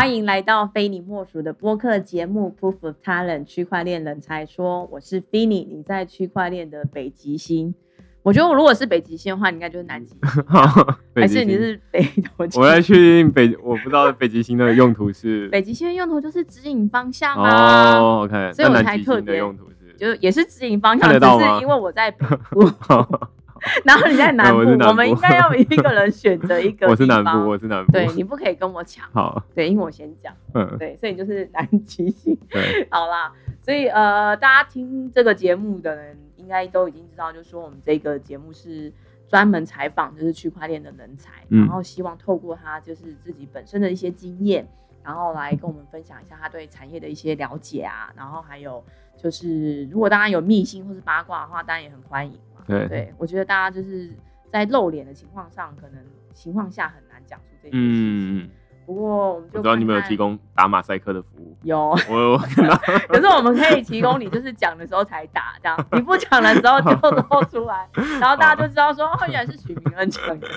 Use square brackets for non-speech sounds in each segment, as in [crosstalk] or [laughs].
欢迎来到非你莫属的播客节目《Proof of Talent》区块链人才说，我是 Finny，你在区块链的北极星。我觉得我如果是北极星的话，你应该就是南极星，[laughs] 还是你是北斗星？[laughs] 我在确定北，我不知道北极星的用途是北极星的用途就是指引方向啊。哦，OK，所以我才特别的用途是就也是指引方向，只是因为我在北部，[laughs] [laughs] 然后你在 [laughs] 南部，我们应该要一个人选择一个 [laughs] 我是南部，我是南部。对你不可以跟我抢，好，对，因为我先讲，嗯，对，所以就是南极星。对，好啦，所以呃，大家听这个节目的人应该都已经知道，就是说我们这个节目是专门采访就是区块链的人才，嗯。然后希望透过他就是自己本身的一些经验，然后来跟我们分享一下他对产业的一些了解啊，然后还有就是如果大家有密信或是八卦的话，当然也很欢迎。嘛。对对，我觉得大家就是在露脸的情况上，可能情况下很难讲出这件事情。嗯，不过我们就我知道你们有看看提供打马赛克的服务，有。我有看到，[laughs] 可是我们可以提供你，就是讲的时候才打，这样你不讲的时候就露出来，[laughs] 然后大家就知道说，哦，原来是许明恩讲的。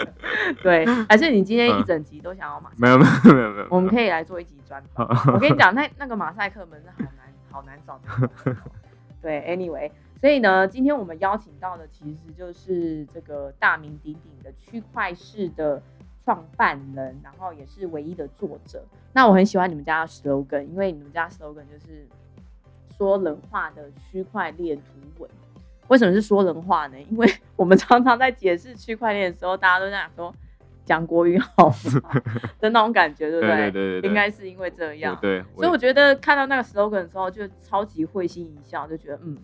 对，还是你今天一整集都想要马赛克？没有没有没有没有，我们可以来做一集专访。我跟你讲，那那个马赛克门是好难好难找的。[laughs] 对，anyway，所以呢，今天我们邀请到的其实就是这个大名鼎鼎的区块市的创办人，然后也是唯一的作者。那我很喜欢你们家的 slogan，因为你们家 slogan 就是说人话的区块链图文。为什么是说人话呢？因为我们常常在解释区块链的时候，大家都在讲说讲国语好吗 [laughs] 的那种感觉，对不对对对对对，应该是因为这样。对，所以我觉得看到那个 slogan 的时候，就超级会心一笑，就觉得嗯，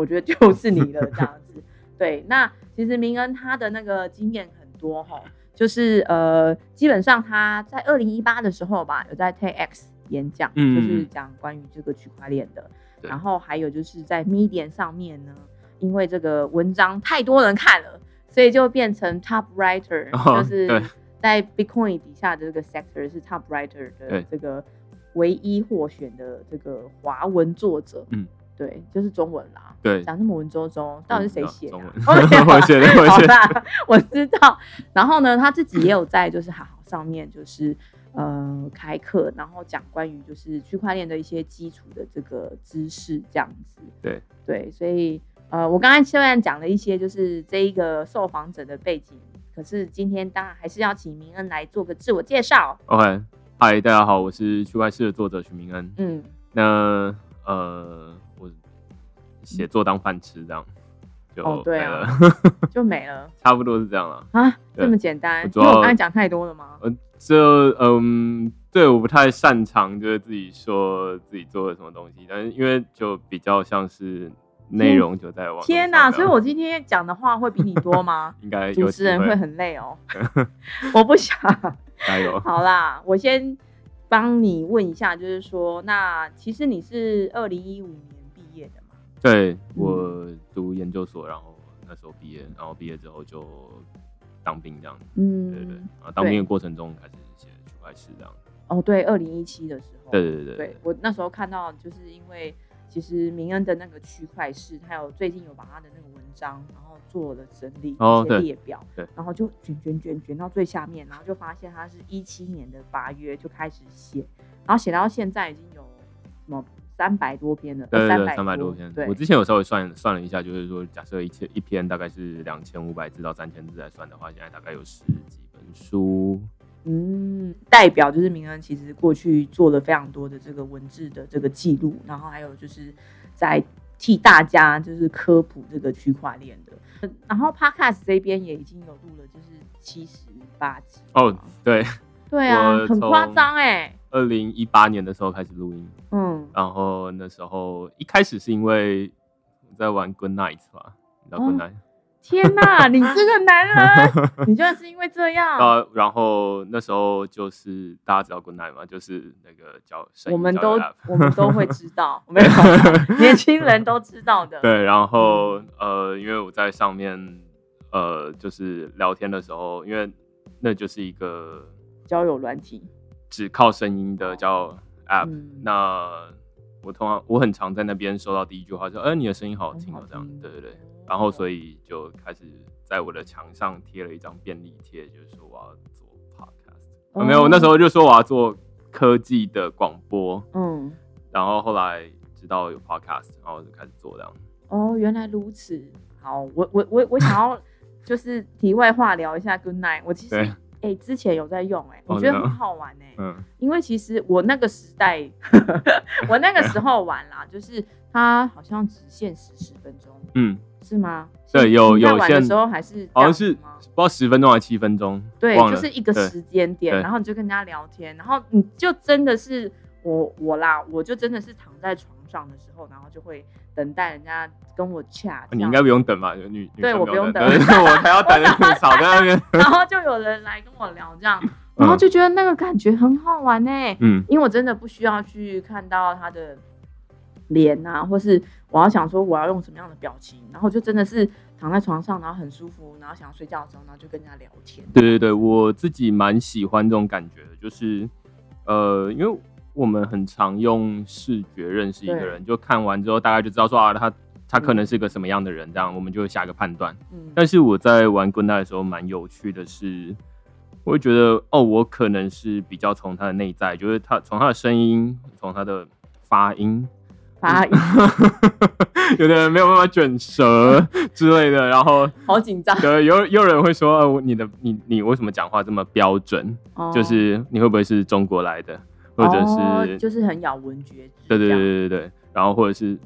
我觉得就是你了这样子。对，那其实明恩他的那个经验很多哈，就是呃，基本上他在二零一八的时候吧，有在 TEDx 演讲，嗯就是讲关于这个区块链的。对然后还有就是在 Medium 上面呢，因为这个文章太多人看了，所以就变成 Top Writer，、哦就是在 Bitcoin 底下的这个 sector 是 Top Writer 的对这个唯一获选的这个华文作者。嗯，对，就是中文啦。对，讲那么文绉绉，到底是谁写的啊？中文写的 [laughs] 我写的 [laughs] 好啦，我知道。然后呢，他自己也有在就是好好上面就是呃开课，然后讲关于就是区块链的一些基础的这个知识这样子。对对，所以呃，我刚才虽然讲了一些就是这一个受访者的背景，可是今天当然还是要请明恩来做个自我介绍。OK，嗨，大家好，我是区块链的作者许明恩。嗯，那呃，我写作当饭吃这样，就哦对了就没了 [laughs] 差不多是这样了。啊，这么简单？因为我刚才讲太多了吗？呃，这嗯，对，我不太擅长就是自己说自己做了什么东西，但是因为就比较像是内容就在网天哪！哪，所以我今天讲的话会比你多吗？[laughs] 应该有主持人会很累哦，[laughs] 我不想。加油。好啦，我先帮你问一下，就是说，那其实你是二零一五？对我读研究所，然后那时候毕业，然后毕业之后就当兵这样。嗯，对对对，啊，当兵的过程中开始写区块链这样。哦，对，二零一七的时候，对对对对。我那时候看到，就是因为其实明恩的那个区块市，他有最近有把他的那个文章，然后做了整理一些哦对列表，对。然后就卷卷卷卷到最下面，然后就发现他是一七年的八月就开始写，然后写到现在已经有什么三百多篇了，对对对，三三百多篇。对我，之前有稍微算算了一下，就是说，假设一千一篇大概是两千五百字到三千字来算的话，现在大概有十几本书。嗯，代表就是明恩其实过去做了非常多的这个文字的这个记录，然后还有就是在替大家就是科普这个区块链的。然后 Podcast 这边也已经有录了，就是七十八集哦，对，对啊，很夸张哎，二零一八年的时候开始录音，嗯，然后那时候一开始是因为我在玩 Good Night 吧，你知道哦？Good Night？、天哪，你这个男人，[laughs] 你居然是因为这样，啊，然后那时候就是大家知道 Good Night 吗？就是那个叫我们都我们都会知道，[laughs] 没有年轻人都知道的，[laughs] 对，然后呃，因为我在上面呃，就是聊天的时候，因为那就是一个交友软体，只靠声音的叫 App，、嗯。那我通常我很常在那边收到第一句话说，哎、你的声音好好听哦，这样，对对对，然后所以就开始在我的墙上贴了一张便利贴，就是说我要做 podcast，、啊、没有，那时候就说我要做科技的广播，嗯，然后后来知道有 podcast，然后就开始做这样。哦，原来如此。好，我我我我想要 [laughs] 就是题外话聊一下 Good Night。我其实对哎、之前有在用哎、我觉得很好玩哎、嗯，因为其实我那个时代，[laughs] 我那个时候玩啦，就是它好像只限时十分钟，嗯，是吗？对有有限玩的时候还是好像是？不知道十分钟还是七分钟，对，就是一个时间点，然后你就跟人家聊天，然后你就真的是我我啦，我就真的是躺在床上的时候，然后就会等待人家跟我洽，你应该不用等吧？女女对我不用等 [laughs] 对我还要等，少在那边。[laughs] 然后就有人来跟我聊这样，[laughs] 然后就觉得那个感觉很好玩呢、嗯，因为我真的不需要去看到他的脸啊，或是我要想说我要用什么样的表情，然后就真的是躺在床上，然后很舒服，然后想要睡觉的时候，然后就跟人家聊天。对对对，我自己蛮喜欢这种感觉的，就是呃，因为我们很常用视觉认识一个人，就看完之后大概就知道说啊，他他可能是个什么样的人，这样我们就会下个判断。嗯，但是我在玩 Good Night 的时候，蛮有趣的是，我会觉得哦，我可能是比较从他的内在，就是他从他的声音，从他的发音，发音。[laughs] 有的人没有办法卷舌 [laughs] 之类的，然后好紧张，对有有人会说，呃，你的你你为什么讲话这么标准？哦。就是你会不会是中国来的，或者哦是、就是很咬文嚼字，对对对对对对，然后或者是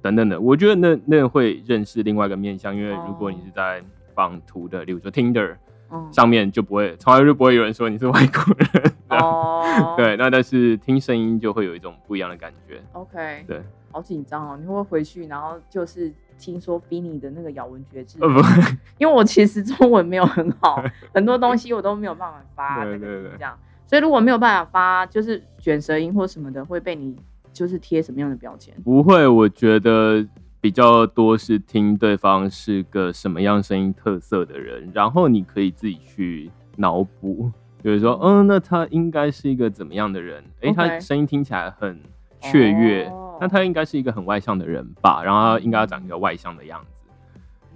等等的，我觉得那那会认识另外一个面向，因为如果你是在放图的，例如说 Tinder 嗯。上面就不会，从来就不会有人说你是外国人。哦，[laughs] 对，那但是听声音就会有一种不一样的感觉。，OK，对，好紧张哦，你会不会回去，然后就是听说 Finny 的那个咬文嚼字？呃，不，因为我其实中文没有很好，[laughs] 很多东西我都没有办法发对对对。这样，所以如果没有办法发，就是卷舌音或什么的，会被你就是贴什么样的标签？不会，我觉得比较多是听对方是个什么样声音特色的人，然后你可以自己去脑补，就是说，嗯，那他应该是一个怎么样的人？诶他声音听起来很雀跃，哦那他应该是一个很外向的人吧？然后他应该要长一个外向的样子。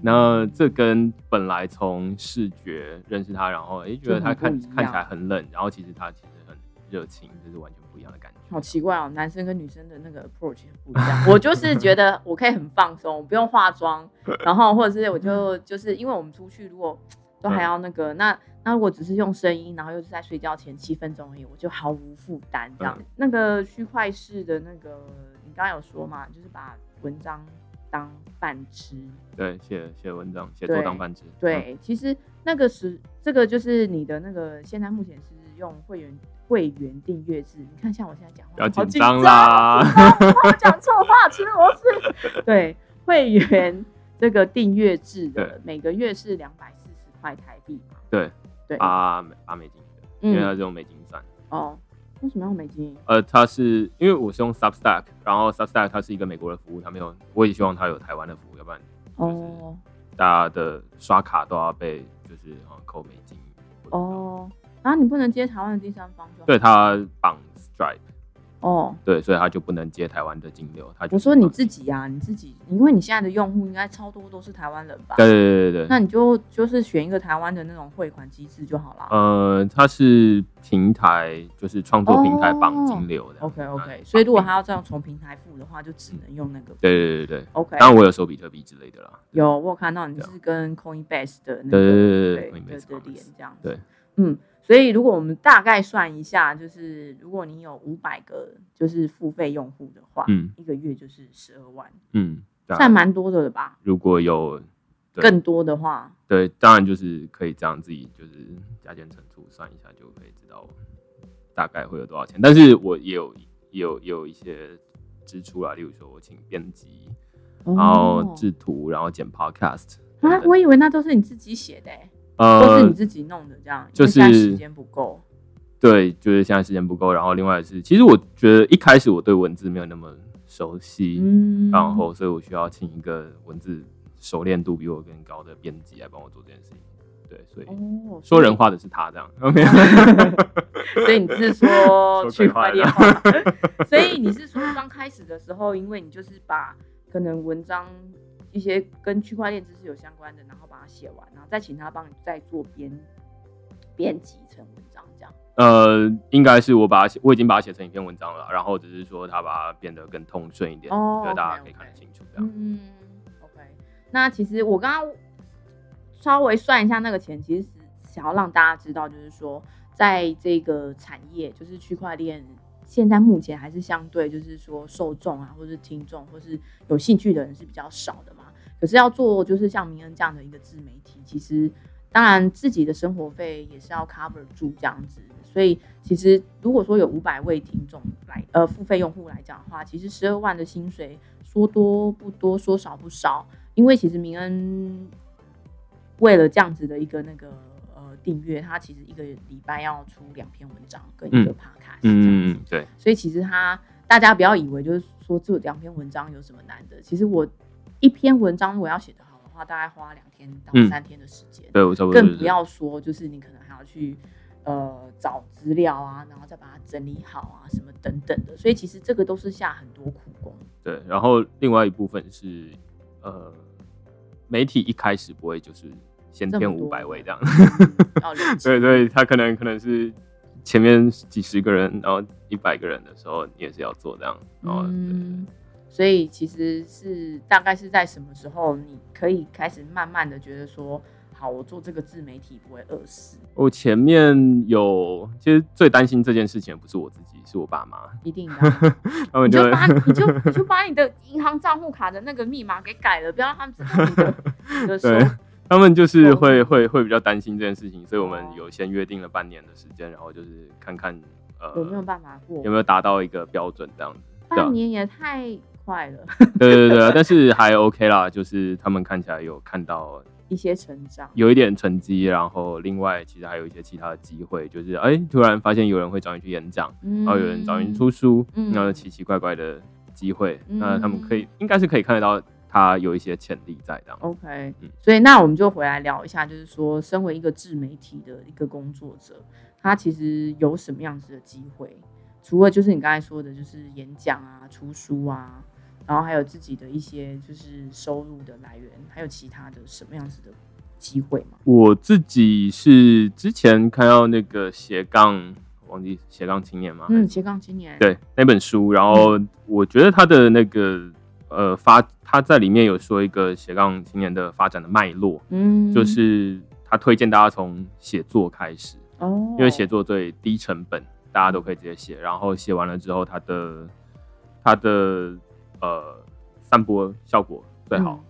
那这跟本来从视觉认识他，然后诶觉得他看看起来很冷，然后其实他其实很热情，这是完全不一样的感觉。好奇怪哦，男生跟女生的那个 approach 很不一样。[laughs] 我就是觉得我可以很放松，不用化妆，然后或者是我就就是因为我们出去如果都还要那个，那那如果只是用声音，然后又是在睡觉前七分钟而已，我就毫无负担这样。嗯那个区块式的那个，你刚刚有说嘛，就是把文章当饭吃。对，写写文章，写作对当饭吃。嗯对，其实那个是这个就是你的那个，现在目前是用会员会员订阅制。你看，像我现在讲话，不要好紧张张啦。我讲错话，吃螺丝。对，会员这个订阅制的，每个月是两百四十块台币嘛。对，对，八美八美金的，因为它嗯，是用美金算。哦，为什么要美金？呃，它是因为我是用 Substack，然后 Substack 它是一个美国的服务，它没有，我也希望它有台湾的服务，要不然哦大家的刷卡都要被就是呃扣美金。哦，然后你不能接台湾的第三方就对，它绑 Stripe，哦。对，所以他就不能接台湾的金流。它就我说你自己啊，你自己，因为你现在的用户应该超多都是台湾人吧？对对对对对。那你就就是选一个台湾的那种汇款机制就好了。呃，它是平台，就是创作平台绑金流的。OK 嗯 OK，所以如果他要这样从平台付的话，就只能用那个。对对对对对，OK，当然我有收比特币之类的啦。有我有看到你是跟 Coinbase 的那个对对对对对对这样子。对，嗯，所以如果我们大概算一下，就是如果你有五百个就是付费用户的话，嗯一个月就是十二万，嗯，算蛮多的了吧？如果有更多的话，对，当然就是可以这样自己就是加减乘除算一下，就可以知道大概会有多少钱。但是我也有也有也有一些支出啊，例如说我请编辑，然后哦制图，然后剪 podcast 等啊，我以为那都是你自己写的、欸，都是呃你，自己弄的这样，就是时间不够。对，就是现在时间不够。然后另外是，其实我觉得一开始我对文字没有那么熟悉，嗯，然后所以我需要请一个文字熟练度比我更高的编辑来帮我做这件事情。对，所以哦，说人话的是他这样。[laughs] OK，所以你是说说区块链？[laughs] 所以你是说刚开始的时候，因为你就是把可能文章一些跟区块链知识有相关的，然后把它写完，然后再请他帮你再做编编辑成文章这样？呃，应该是我把它写，我已经把它写成一篇文章了，然后只是说他把它变得更通顺一点，哦就大家可以看得清楚这样。嗯，OK。那其实我刚刚稍微算一下那个钱，其实是想要让大家知道，就是说，在这个产业，就是区块链，现在目前还是相对就是说受众啊，或是听众，或是有兴趣的人是比较少的嘛。可是要做就是像明恩这样的一个自媒体，其实当然自己的生活费也是要 cover 住这样子。所以其实如果说有五百位听众来呃付费用户来讲的话，其实十二万的薪水说多不多，说少不少。因为其实明恩为了这样子的一个那个呃订阅，他其实一个礼拜要出两篇文章跟一个嗯 podcast。嗯嗯嗯，对，所以其实他大家不要以为就是说这两篇文章有什么难的，其实我一篇文章如果要写得好的话，大概花两天到嗯。三天的时间，对我差不多更不要说就是你可能还要去呃找资料啊，然后再把它整理好啊，什么等等的，所以其实这个都是下很多苦功。对，然后另外一部分是呃，媒体一开始不会就是先填五百位这样，对 [laughs] 对，他可能可能是前面几十个人，然后一百个人的时候，你也是要做这样，然后、嗯，所以其实是大概是在什么时候，你可以开始慢慢的觉得说，好，我做这个自媒体不会饿死，我前面有，其实最担心这件事情不是我自己，是我爸妈，一定的啊。[laughs] 他们就你就把你就 [laughs] 你就把你的银行账户卡的那个密码给改了，不要让他们知道你的你 [laughs] 的对他们就是会会会比较担心这件事情，所以我们哦有先约定了半年的时间，然后就是看看呃有没有办法过有。没有达到一个标准这样子。半年也太快了，对对对，但是还 OK 啦，就是他们看起来有看到一些成长。有一点成绩，然后另外其实还有一些其他的机会，就是哎、突然发现有人会找你去演讲，嗯然后有人找你出书，嗯然后奇奇怪怪的机会，嗯那他们可以应该是可以看得到他有一些潜力在这样。OK，、嗯所以那我们就回来聊一下，就是说，身为一个自媒体的一个工作者，他其实有什么样子的机会？除了就是你刚才说的，就是演讲啊、出书啊，然后还有自己的一些就是收入的来源，还有其他的什么样子的机会吗？我自己是之前看到那个斜杠，忘记斜杠青年吗？嗯，斜杠青年，，对那本书，然后我觉得他的那个呃发，他在里面有说一个斜杠青年的发展的脉络，嗯，就是他推荐大家从写作开始，哦，因为写作最低成本，大家都可以直接写，然后写完了之后，他的他的呃散播效果最好，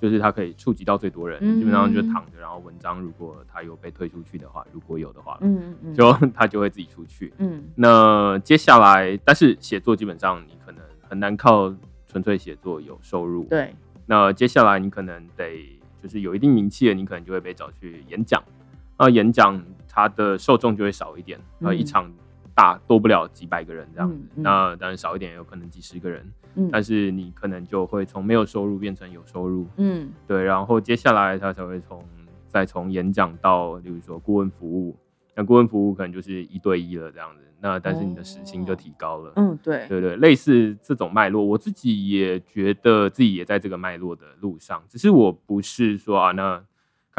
就是它可以触及到最多人，嗯基本上就躺着，然后文章如果它有被推出去的话，如果有的话，嗯，嗯嗯，[laughs] 就它就会自己出去。嗯那接下来，但是写作基本上你可能很难靠纯粹写作有收入。。对，那接下来你可能得就是有一定名气的，你可能就会被找去演讲。那演讲它的受众就会少一点，呃，嗯一场大多不了几百个人这样子。嗯嗯那当然少一点，有可能几十个人。嗯但是你可能就会从没有收入变成有收入，嗯对。然后接下来他才会从再从演讲到，例如说顾问服务。那顾问服务可能就是一对一了这样子。那但是你的时薪就提高了。嗯，对，对对，类似这种脉络，我自己也觉得自己也在这个脉络的路上，只是我不是说啊，那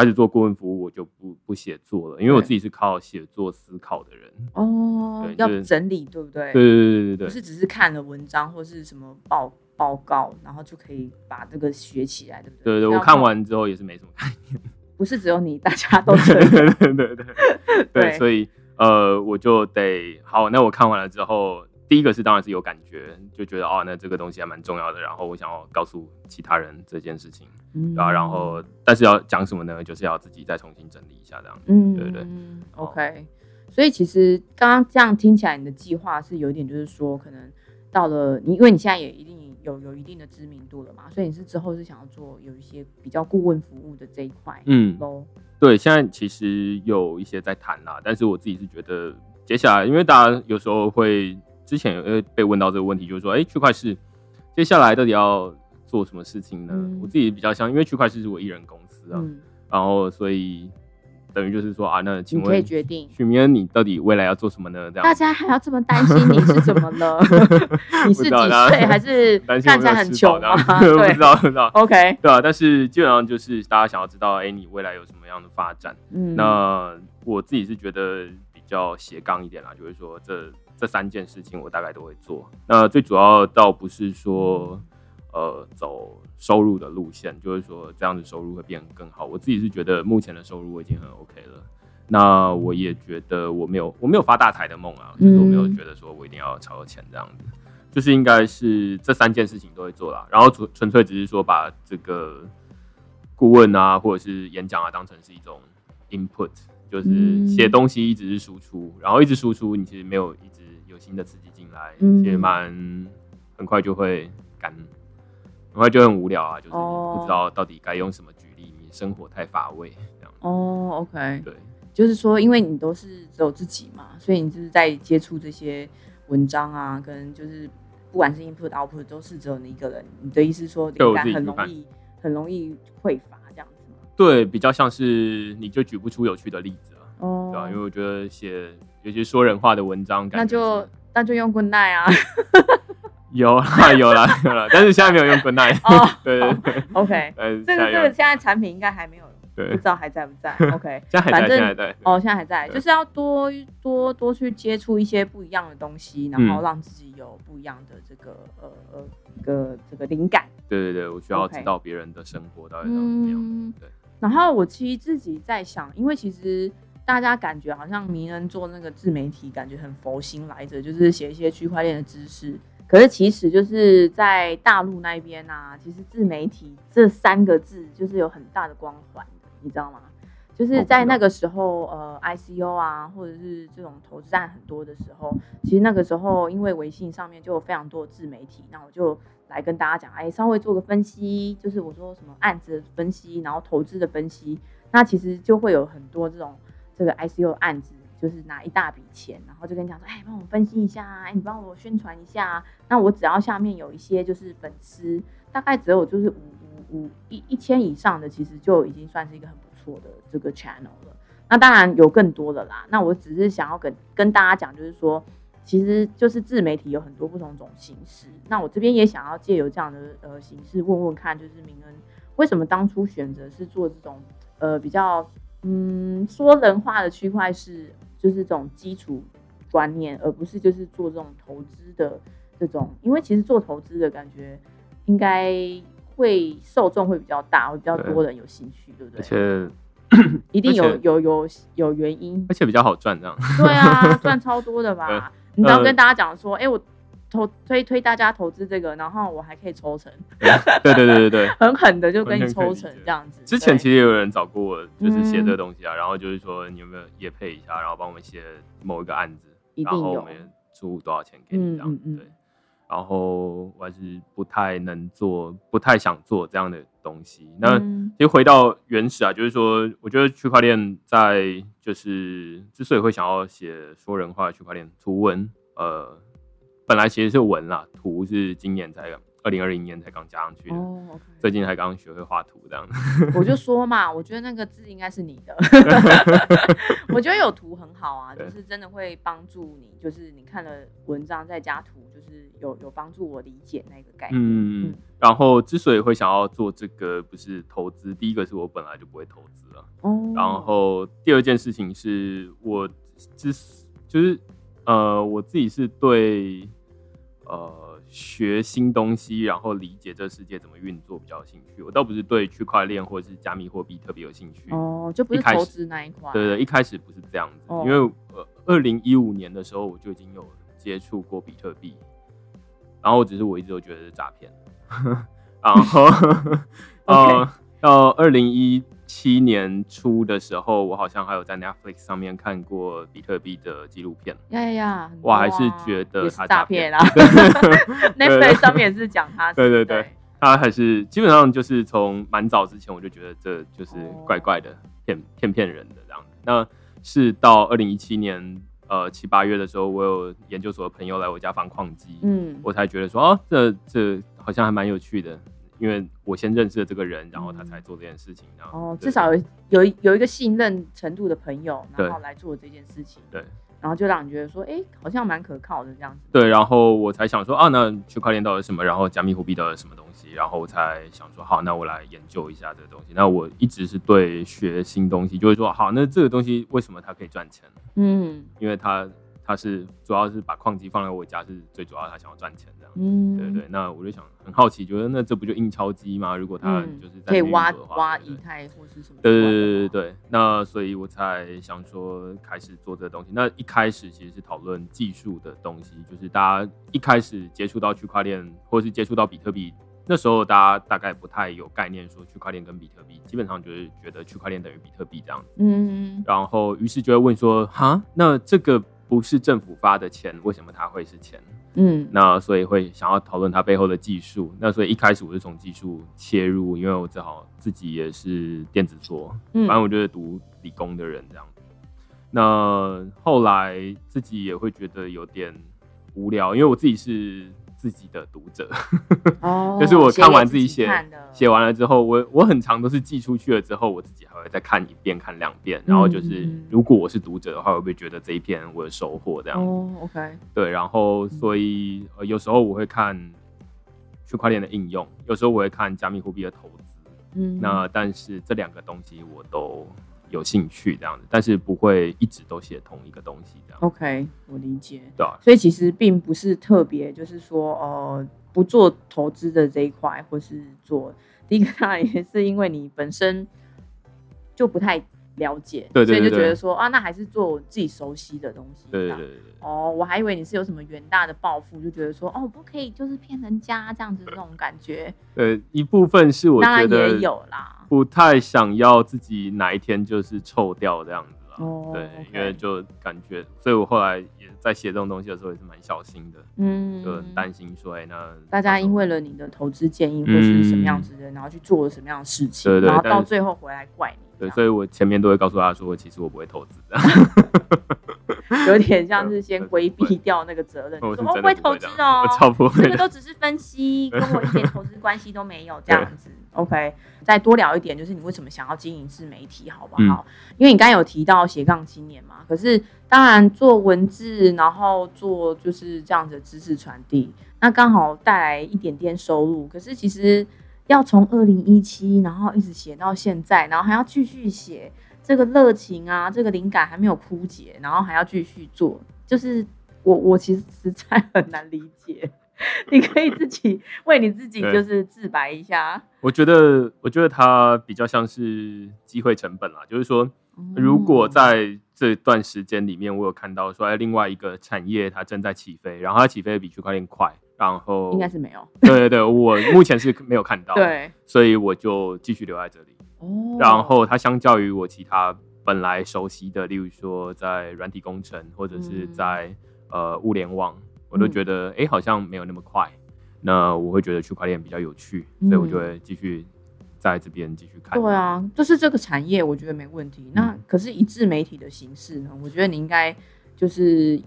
开始做顾问服务我就不不写作了，因为我自己是靠写作思考的人。哦，要整理，对不对？对对对对对对，不是只是看了文章或是什么报报告，然后就可以把这个学起来，对不对？对对，我，看完之后也是没什么概念。[laughs] 不是只有你，大家都这 [laughs] 对。对对对对 [laughs] 对所以呃，我就得好，那我看完了之后，第一个是当然是有感觉，就觉得哦，那这个东西还蛮重要的，然后我想要告诉其他人这件事情。嗯对啊，然后但是要讲什么呢？就是要自己再重新整理一下这样。嗯，对对嗯，OK。所以其实刚刚这样听起来，你的计划是有一点，就是说可能到了你，因为你现在也一定有有一定的知名度了嘛，所以你是之后是想要做有一些比较顾问服务的这一块嗯，喽。对，现在其实有一些在谈啦，但是我自己是觉得接下来，因为大家有时候会之前有会被问到这个问题，就是说，哎，区块市接下来到底要做什么事情呢？嗯我自己比较像，因为区块市是我一人公司啊，嗯然后所以等于就是说啊，那请你可以问决定。许明恩，你到底未来要做什么呢？这样大家还要这么担心你是怎么了？[laughs] 你是几岁？还是看起来很穷吗？饱这样不对知道不知道。，OK，对啊，但是基本上就是大家想要知道，哎、你未来有什么样的发展？嗯，那我自己是觉得比较斜杠一点啦，就是说这这三件事情我大概都会做。那最主要倒不是说呃走收入的路线，就是说这样子收入会变得更好。我自己是觉得目前的收入我已经很 OK 了。那我也觉得我没有我没有发大财的梦啊，就是我没有嗯觉得说我一定要超有钱这样子。就是应该是这三件事情都会做啦，然后纯纯粹只是说把这个顾问啊或者是演讲啊当成是一种 input，就是嗯写东西一直是输出，然后一直输出，你其实没有一直有新的刺激进来，嗯其实蛮很快就会干，很快就很无聊啊，就是哦不知道到底该用什么举例，你生活太乏味这样。哦，OK，对，就是说，因为你都是只有自己嘛，所以你就是在接触这些文章啊，跟就是不管是 input output 都是只有你一个人。你的意思说，对很容易很容易匮乏？对，比较像是你就举不出有趣的例子了，哦对啊，因为我觉得写有些说人话的文章，那感觉就那就用 Good night 啊。[laughs] 有啦有啦有啦，但是现在没有用 Good Night，[laughs] 哦对对对，OK，这个这个现在产品应该还没有，不知，道还在不在。[laughs] OK，现在还在，反正现在还在，哦，现在还在，就是要多多多去接触一些不一样的东西，然后嗯让自己有不一样的这个呃呃个这个灵感。对对对，我需要知道别人的生活到底长什么样。嗯对，然后我其实自己在想，因为其实大家感觉好像名人做那个自媒体，感觉很佛心来着，就是写一些区块链的知识。可是其实就是在大陆那边啊，其实自媒体这三个字就是有很大的光环，你知道吗？就是在那个时候，呃，ICO 啊，或者是这种投资案很多的时候，其实那个时候因为微信上面就有非常多的自媒体，那我就来跟大家讲，哎，稍微做个分析，就是我说什么案子的分析，然后投资的分析，那其实就会有很多这种这个 ICO 案子，就是拿一大笔钱，然后就跟你讲说，哎，帮我分析一下啊，哎，你帮我宣传一下啊，那我只要下面有一些就是粉丝，大概只有就是五五五一一千以上的，其实就已经算是一个很不错的这个 channel 了。那当然有更多的啦，那我只是想要跟跟大家讲，就是说，其实就是自媒体有很多不同种形式。那我这边也想要借由这样的呃形式问问看，就是明恩为什么当初选择是做这种呃比较嗯说人话的区块是就是这种基础观念，而不是就是做这种投资的这种，因为其实做投资的感觉应该会受众会比较大，会比较多人有兴趣，对不对而？且一定有有有有原因而，且比较好赚这样。对啊，[laughs] 赚超多的吧？你只要跟大家讲说，哎、我投推推大家投资这个，然后我还可以抽成，[laughs] 对对对对对。狠 [laughs] 狠的就跟你抽成这样子。之前其实也有人找过我，就是写嗯这个东西啊，然后就是说你有没有也配一下，然后帮我们写某一个案子，然后我们出多少钱给你这样，嗯嗯嗯对。然后我还是不太能做，不太想做这样的东西。那嗯其实回到原始啊，就是说，我觉得区块链在就是之所以会想要写说人话的区块链图文，呃，本来其实是文啦，图是今年才二零二零年才刚加上去的，最近才刚学会画图这样。[laughs] 我就说嘛，[laughs] 我觉得那个字应该是你的。[laughs] 我觉得有图很好啊，就是真的会帮助你，就是你看了文章再加图，就是有有帮助我理解那个概念。嗯，然后之所以会想要做这个，不是投资，第一个是我本来就不会投资了。哦，然后第二件事情是我之就是呃，我自己是对呃学新东西，然后理解这世界怎么运作比较有兴趣。我倒不是对区块链或者是加密货币特别有兴趣。哦，就不是投资那一块。对对，一开始不是这样子，哦因为呃，二零一五年的时候我就已经有接触过比特币，然后只是我一直都觉得是诈骗，[laughs] 然后 [laughs] 呃，到二零一七年初的时候，我好像还有在 Netflix 上面看过比特币的纪录片，呀呀呀，我还是觉得也是它诈骗。啊。[laughs] Netflix 上面也是讲他是，对对对。他还是基本上就是从蛮早之前我就觉得这就是哦怪怪的，骗骗骗人的这样。那是到二零一七年呃七八月的时候，我有研究所的朋友来我家放矿机，嗯，我才觉得说哦，这这好像还蛮有趣的。因为我先认识了这个人，然后他才做这件事情。然后哦，至少有有一有一个信任程度的朋友，然后来做这件事情，对然后就让你觉得说，哎，好像蛮可靠的这样子。对，然后我才想说啊，那区块链到底是什么？然后加密货币到底是什么东西？然后我才想说，好，那我来研究一下这个东西。那我一直是对学新东西，就会说，好，那这个东西为什么它可以赚钱？嗯因为它它是主要是把矿机放在我家，是最主要他想要赚钱这样。嗯，对对，那我就想很好奇，觉得那这不就印钞机吗？如果它嗯就是在运可以挖挖以太或是什么？对对对对对，那所以我才想说开始做这个东西。那一开始其实是讨论技术的东西，就是大家一开始接触到区块链或是接触到比特币，那时候大家大概不太有概念，说区块链跟比特币，基本上就是觉得区块链等于比特币这样子。嗯然后于是就会问说，哈，那这个不是政府发的钱，为什么它会是钱？嗯那所以会想要讨论它背后的技术。那所以一开始我是从技术切入，因为我正好自己也是电子做，嗯反正我就是读理工的人这样。那后来自己也会觉得有点无聊，因为我自己是自己的读者，哦，[laughs] 就是我看完自己写写完了之后，我我很长都是寄出去了之后，我自己还会再看一遍、看两遍，然后就是嗯如果我是读者的话，会不会觉得这一篇我有收获这样子？哦，OK，对，然后所以呃有时候我会看区块链的应用，有时候我会看加密货币的投资。嗯，那但是这两个东西我都有兴趣这样子，但是不会一直都写同一个东西这样。OK，我理解。对啊，所以其实并不是特别，就是说，呃，不做投资的这一块，或是做第一个，当然也是因为你本身就不太了解，对对对所以就觉得说啊，那还是做我自己熟悉的东西。对。哦，我还以为你是有什么远大的抱负，就觉得说，哦，不可以就是骗人家这样子那种感觉。呃，一部分是我当然觉得也有啦。不太想要自己哪一天就是臭掉这样子啦。哦对因为就感觉，所以我后来也在写这种东西的时候也是蛮小心的，嗯，就很担心说，哎、那大家因为了你的投资建议或是什么样子的，然后去做了什么样的事情，然后到最后回来怪你，对，所以我前面都会告诉他说，其实我不会投资的。[laughs] 有点像是先规避掉那个责任，我是就说哦不会投资哦这样我，超不会的。这个都只是分析，跟我一点投资关系都没有这样子。OK，再多聊一点，就是你为什么想要经营自媒体，好不嗯好？因为你刚才有提到斜杠青年嘛，可是当然做文字，然后做就是这样子的知识传递，那刚好带来一点点收入。可是其实要从二零一七，然后一直写到现在，然后还要继续写，这个热情啊，这个灵感还没有枯竭，然后还要继续做，就是我我其实实在很难理解。[laughs] 你可以自己为你自己就是自白一下。我觉得，我觉得它比较像是机会成本啦，就是说，如果嗯在这段时间里面，我有看到说，哎，另外一个产业它正在起飞，然后它起飞的比区块链快，然后应该是没有，对对对，我目前是没有看到，，[laughs] 对。所以我就继续留在这里。哦。然后它相较于我其他本来熟悉的，例如说在软体工程或者是嗯。在、呃物联网，我都嗯觉得哎、诶好像没有那么快。那我会觉得区块链比较有趣，所以我就嗯会继续在这边继续看。对啊，就是这个产业，我觉得没问题。那嗯可是以自媒体的形式呢？我觉得你应该就是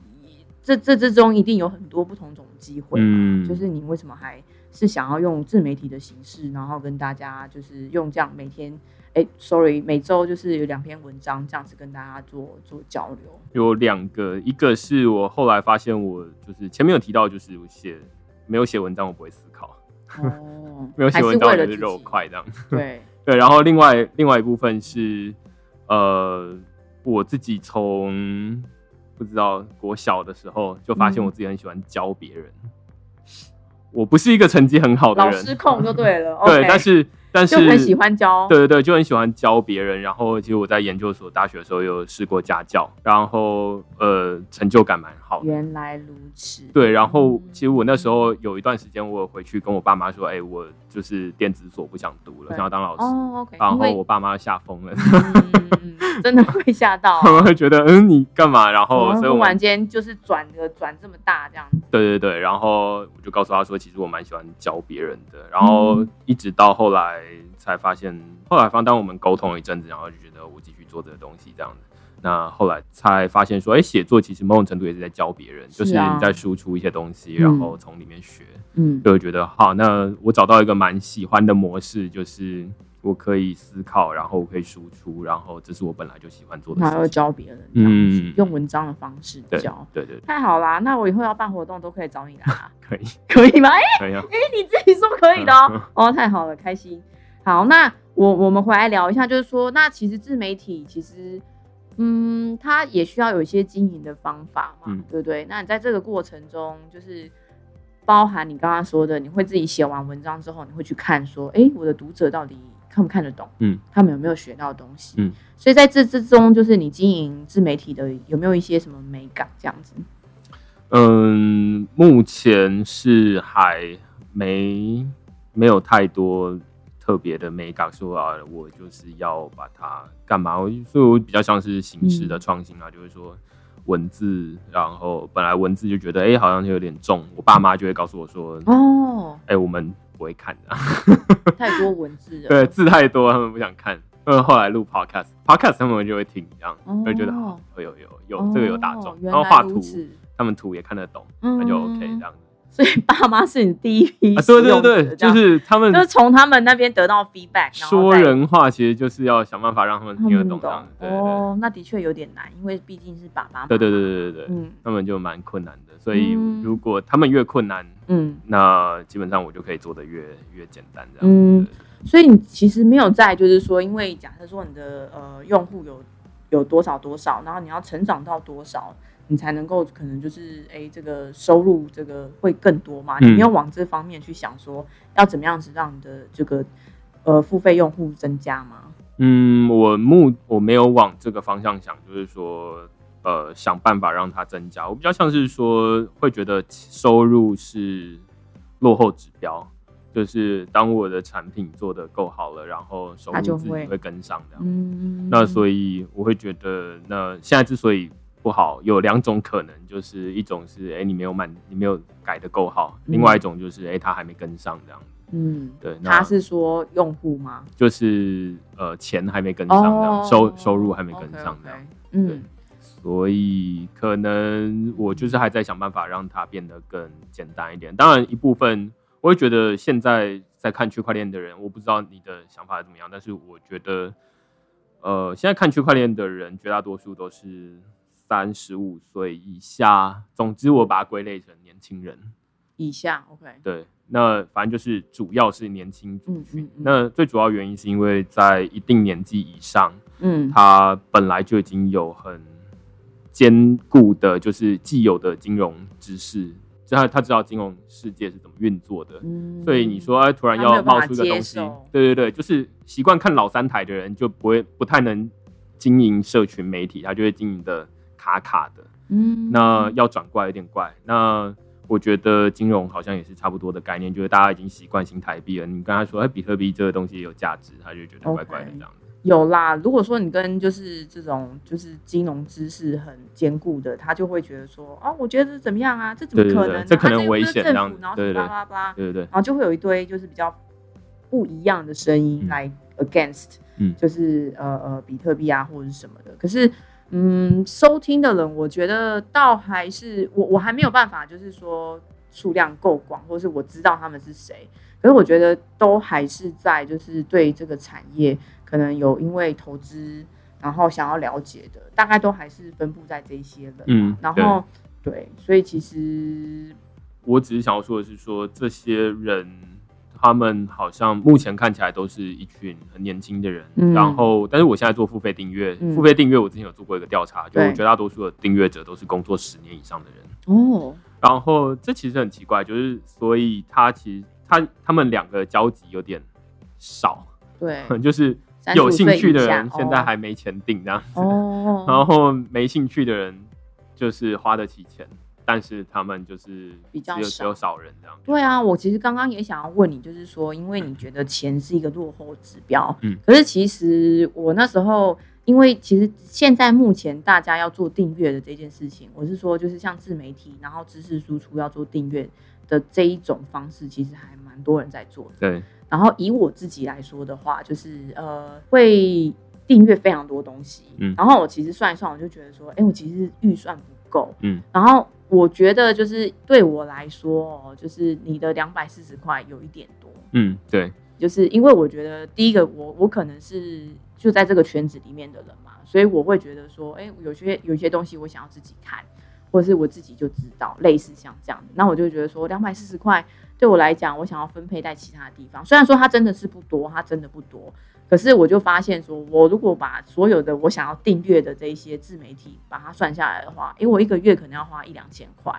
这这之中一定有很多不同种机会嘛。嗯就是你为什么还是想要用自媒体的形式，然后跟大家就是用这样每天，哎，sorry，每周就是有两篇文章这样子跟大家做做交流。有两个，一个是我后来发现，我就是前面有提到，就是我写没有写文章，我不会思考，哦，[laughs] 没有写文章我就是肉块这样。[laughs] 对，对，然后另外另外一部分是，呃，我自己从不知道国小的时候就发现嗯我自己很喜欢教别人。我不是一个成绩很好的老人，师控就对了。[laughs] 对但是但是就很喜欢教。对对对，就很喜欢教别人。然后其实我在研究所、大学的时候有试过家教，然后呃成就感蛮好的。原来如此。对，然后其实我那时候有一段时间，我有回去跟我爸妈说，哎、我就是电子所不想读了，对想要当老师。哦，OK，然后我爸妈吓疯了，嗯真的会吓到他。们会觉得，嗯，你干嘛？然后，所以我们然间就是转个转这么大这样子。对对对，然后我就告诉他说，其实我蛮喜欢教别人的。然后嗯一直到后来才发现，后来方当我们沟通了一阵子，然后就觉得我继续做这个东西这样子。那后来才发现说，哎、写作其实某种程度也是在教别人，就是你在输出一些东西，嗯然后从里面学。嗯就会觉得好，那我找到一个蛮喜欢的模式，就是我可以思考，然后我可以输出，然后这是我本来就喜欢做的然后事情。教别人这样子，嗯用文章的方式对教。对对，太好啦，那我以后要办活动都可以找你来啊，[laughs] 可以可以吗？哎、可以啊。哎、你自己说可以的哦。[laughs] 哦，太好了，开心。好，那我我们回来聊一下，就是说，那其实自媒体其实，嗯，它也需要有一些经营的方法嘛，嗯对不对？那你在这个过程中，就是包含你刚刚说的，你会自己写完文章之后，你会去看说，哎、我的读者到底看不看得懂？嗯，他们有没有学到东西？嗯，所以在这之中，就是你经营自媒体的有没有一些什么美感这样子？嗯，目前是还没没有太多特别的美感，说啊，我就是要把它干嘛？我所以我比较像是形式的创新啊，就是说文字，然后本来文字就觉得哎、诶好像有点重，我爸妈就会告诉我说，哦哎、哦，我们不会看的、啊，[laughs] 太多文字了。对，字太多，他们不想看。嗯，后来录 podcast，podcast 他们就会听，这样哦就觉得好，有有有有这个有打中然后画图，他们图也看得懂，嗯那就 OK 这样子。所以爸妈是你第一批啊，对对对，就是他们就是从他们那边得到 feedback，说人话，其实就是要想办法让他们他听得懂。哦，那的确有点难，因为毕竟是爸爸。对对对对对对，嗯。他们就蛮困难的。所以嗯。如果他们越困难，嗯，那基本上我就可以做的越越简单这样。嗯。所以你其实没有在，就是说，因为假设说你的呃用户有有多少多少，然后你要成长到多少，你才能够可能就是哎这个收入这个会更多嘛？没有往这方面去想说要怎么样子让你的这个呃付费用户增加吗？嗯，我目我没有往这个方向想，就是说，呃，想办法让它增加。我比较像是说，会觉得收入是落后指标，就是当我的产品做得够好了，然后收入自己会跟上这样。嗯，那所以我会觉得，那现在之所以不好，有两种可能，就是一种是哎、诶你没有满，你没有改的够好；，嗯另外一种就是哎、诶他还没跟上这样。嗯，对，他是说用户吗？就是呃钱还没跟上这样，收收入还没跟上这样。嗯所以可能我就是还在想办法让它变得更简单一点。当然，一部分我会觉得现在在看区块链的人，我不知道你的想法怎么样，但是我觉得，呃，现在看区块链的人，绝大多数都是三十五岁以下。总之，我把它归类成年轻人。以下 OK，对，那反正就是主要是年轻族群。嗯嗯嗯那最主要原因是因为在一定年纪以上，嗯他本来就已经有很坚固的，就是既有的金融知识，就他他知道金融世界是怎么运作的。嗯所以你说，哎，突然要冒出一个东西，对对对，就是习惯看老三台的人就不会不太能经营社群媒体，他就会经营的卡卡的。嗯那要转过来有点怪。那我觉得金融好像也是差不多的概念，就是大家已经习惯新台币了。你跟他说，哎，比特币这个东西也有价值，他就觉得怪怪的这样子。[laughs] 有啦，如果说你跟就是这种就是金融知识很坚固的，他就会觉得说，哦，我觉得这怎么样啊？这怎么可能这可能危险这样子然后对对巴拉巴拉，对然后就会有一堆就是比较不一样的声音嗯来 against，嗯就是呃呃比特币啊或者是什么的。可是嗯，收听的人，我觉得倒还是我我还没有办法，就是说数量够广，或是我知道他们是谁。可是我觉得都还是在就是对这个产业可能有因为投资，然后想要了解的，大概都还是分布在这些人。嗯然后对，所以其实我只是想要说的是说，这些人他们好像目前看起来都是一群很年轻的人，嗯。然后但是我现在做付费订阅，嗯。付费订阅我之前有做过一个调查，就绝大多数的订阅者都是工作十年以上的人。哦，然后这其实很奇怪，就是所以他其实他他们两个交集有点少，对，[laughs] 就是有兴趣的人现在还没钱订这样子，哦，然后没兴趣的人就是花得起钱，但是他们就是比较少只有少人这样。对啊，我其实刚刚也想要问你，就是说，因为你觉得钱是一个落后指标，嗯可是其实我那时候，因为其实现在目前大家要做订阅的这件事情，我是说，就是像自媒体，然后知识输出要做订阅的这一种方式，其实还蛮多人在做的。对，然后以我自己来说的话，就是呃，会订阅非常多东西，嗯然后我其实算一算，我就觉得说，哎、我其实预算不够，嗯然后我觉得就是对我来说哦，就是你的两百四十块有一点多，嗯，对，就是因为我觉得第一个我我可能是就在这个圈子里面的人嘛，所以我会觉得说，哎、有些有些东西我想要自己看，或者是我自己就知道，类似像这样的，那我就觉得说两百四十块对我来讲，我想要分配在其他地方，虽然说它真的是不多，它真的不多。可是我就发现说，我如果把所有的我想要订阅的这一些自媒体把它算下来的话，因为我一个月可能要花一两千块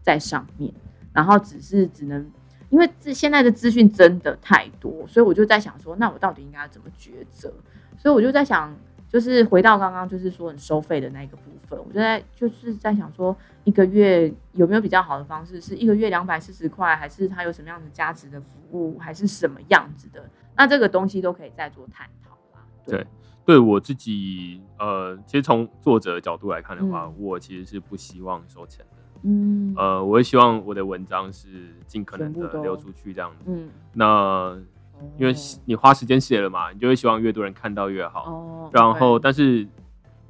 在上面，然后只是只能因为这现在的资讯真的太多，所以我就在想说，那我到底应该怎么抉择？所以我就在想，就是回到刚刚就是说你收费的那个部分，我就在就是在想说，一个月有没有比较好的方式？是一个月两百四十块，还是它有什么样的价值的服务，还是什么样子的？那这个东西都可以再做探讨啦。对对我自己，呃，其实从作者的角度来看的话，嗯我其实是不希望收钱的。嗯呃，我会希望我的文章是尽可能的流出去这样子。嗯，那因为你花时间写了嘛，你就会希望越多人看到越好。哦，然后，但是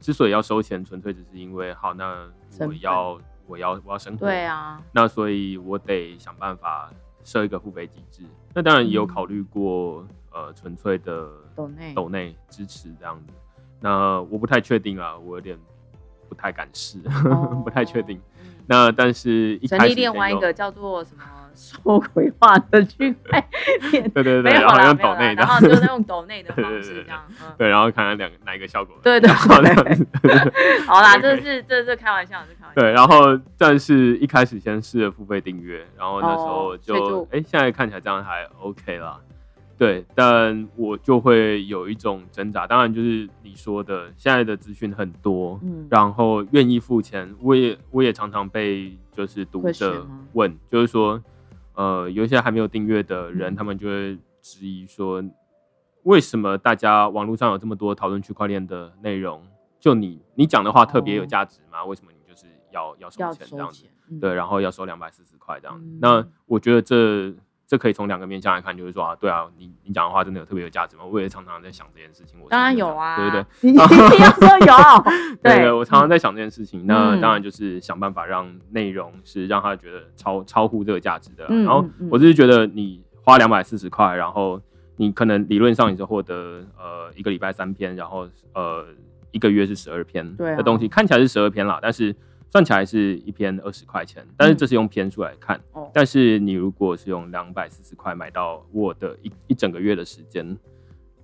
之所以要收钱，纯粹只是因为好，那我要我要我要生活，对啊，那所以我得想办法设一个付费机制。那当然也有嗯考虑过，呃，纯粹的抖内抖内支持这样子。那我不太确定啊，我有点不太敢试，[laughs] 不太确定。那但是一成开另外一个叫做什么说鬼话的区块链，对对对，然后用抖内的。然，后就是用抖内的方式 [laughs] 这样，嗯，对，然后看看两个哪一个效果。对对好这样子。[laughs] 好啦，[laughs] 这是这是开玩笑，这是开玩笑，对，然后但是一开始先试了付费订阅，然后那时候就就哎、现在看起来这样还 OK 啦。对，但我就会有一种挣扎，当然就是你说的，现在的资讯很多，嗯，然后愿意付钱，我也我也常常被就是读者吗？问，就是说，呃，有一些还没有订阅的人，嗯他们就会质疑说，为什么大家网络上有这么多讨论区块链的内容，就你你讲的话特别有哦价值吗？为什么你就是要要收钱这样子？嗯对，然后要收两百四十块这样子。嗯那我觉得这这可以从两个面向来看，就是说啊，对啊，你你讲的话真的有特别有价值吗？我也常常在想这件事情。我是当然有啊，对对对，[laughs] 你一定要说有，[laughs] 对我常常在想这件事情。那嗯当然就是想办法让内容是让他觉得超超乎这个价值的。嗯然后我就是觉得你花两百四十块，然后你可能理论上你是获得呃一个礼拜三篇，然后呃一个月是十二篇的东西，看起来是十二篇啦，但是算起来是一篇二十块钱，但是这是用篇数来看。哦，但是你如果是用两百四十块买到我的一一整个月的时间，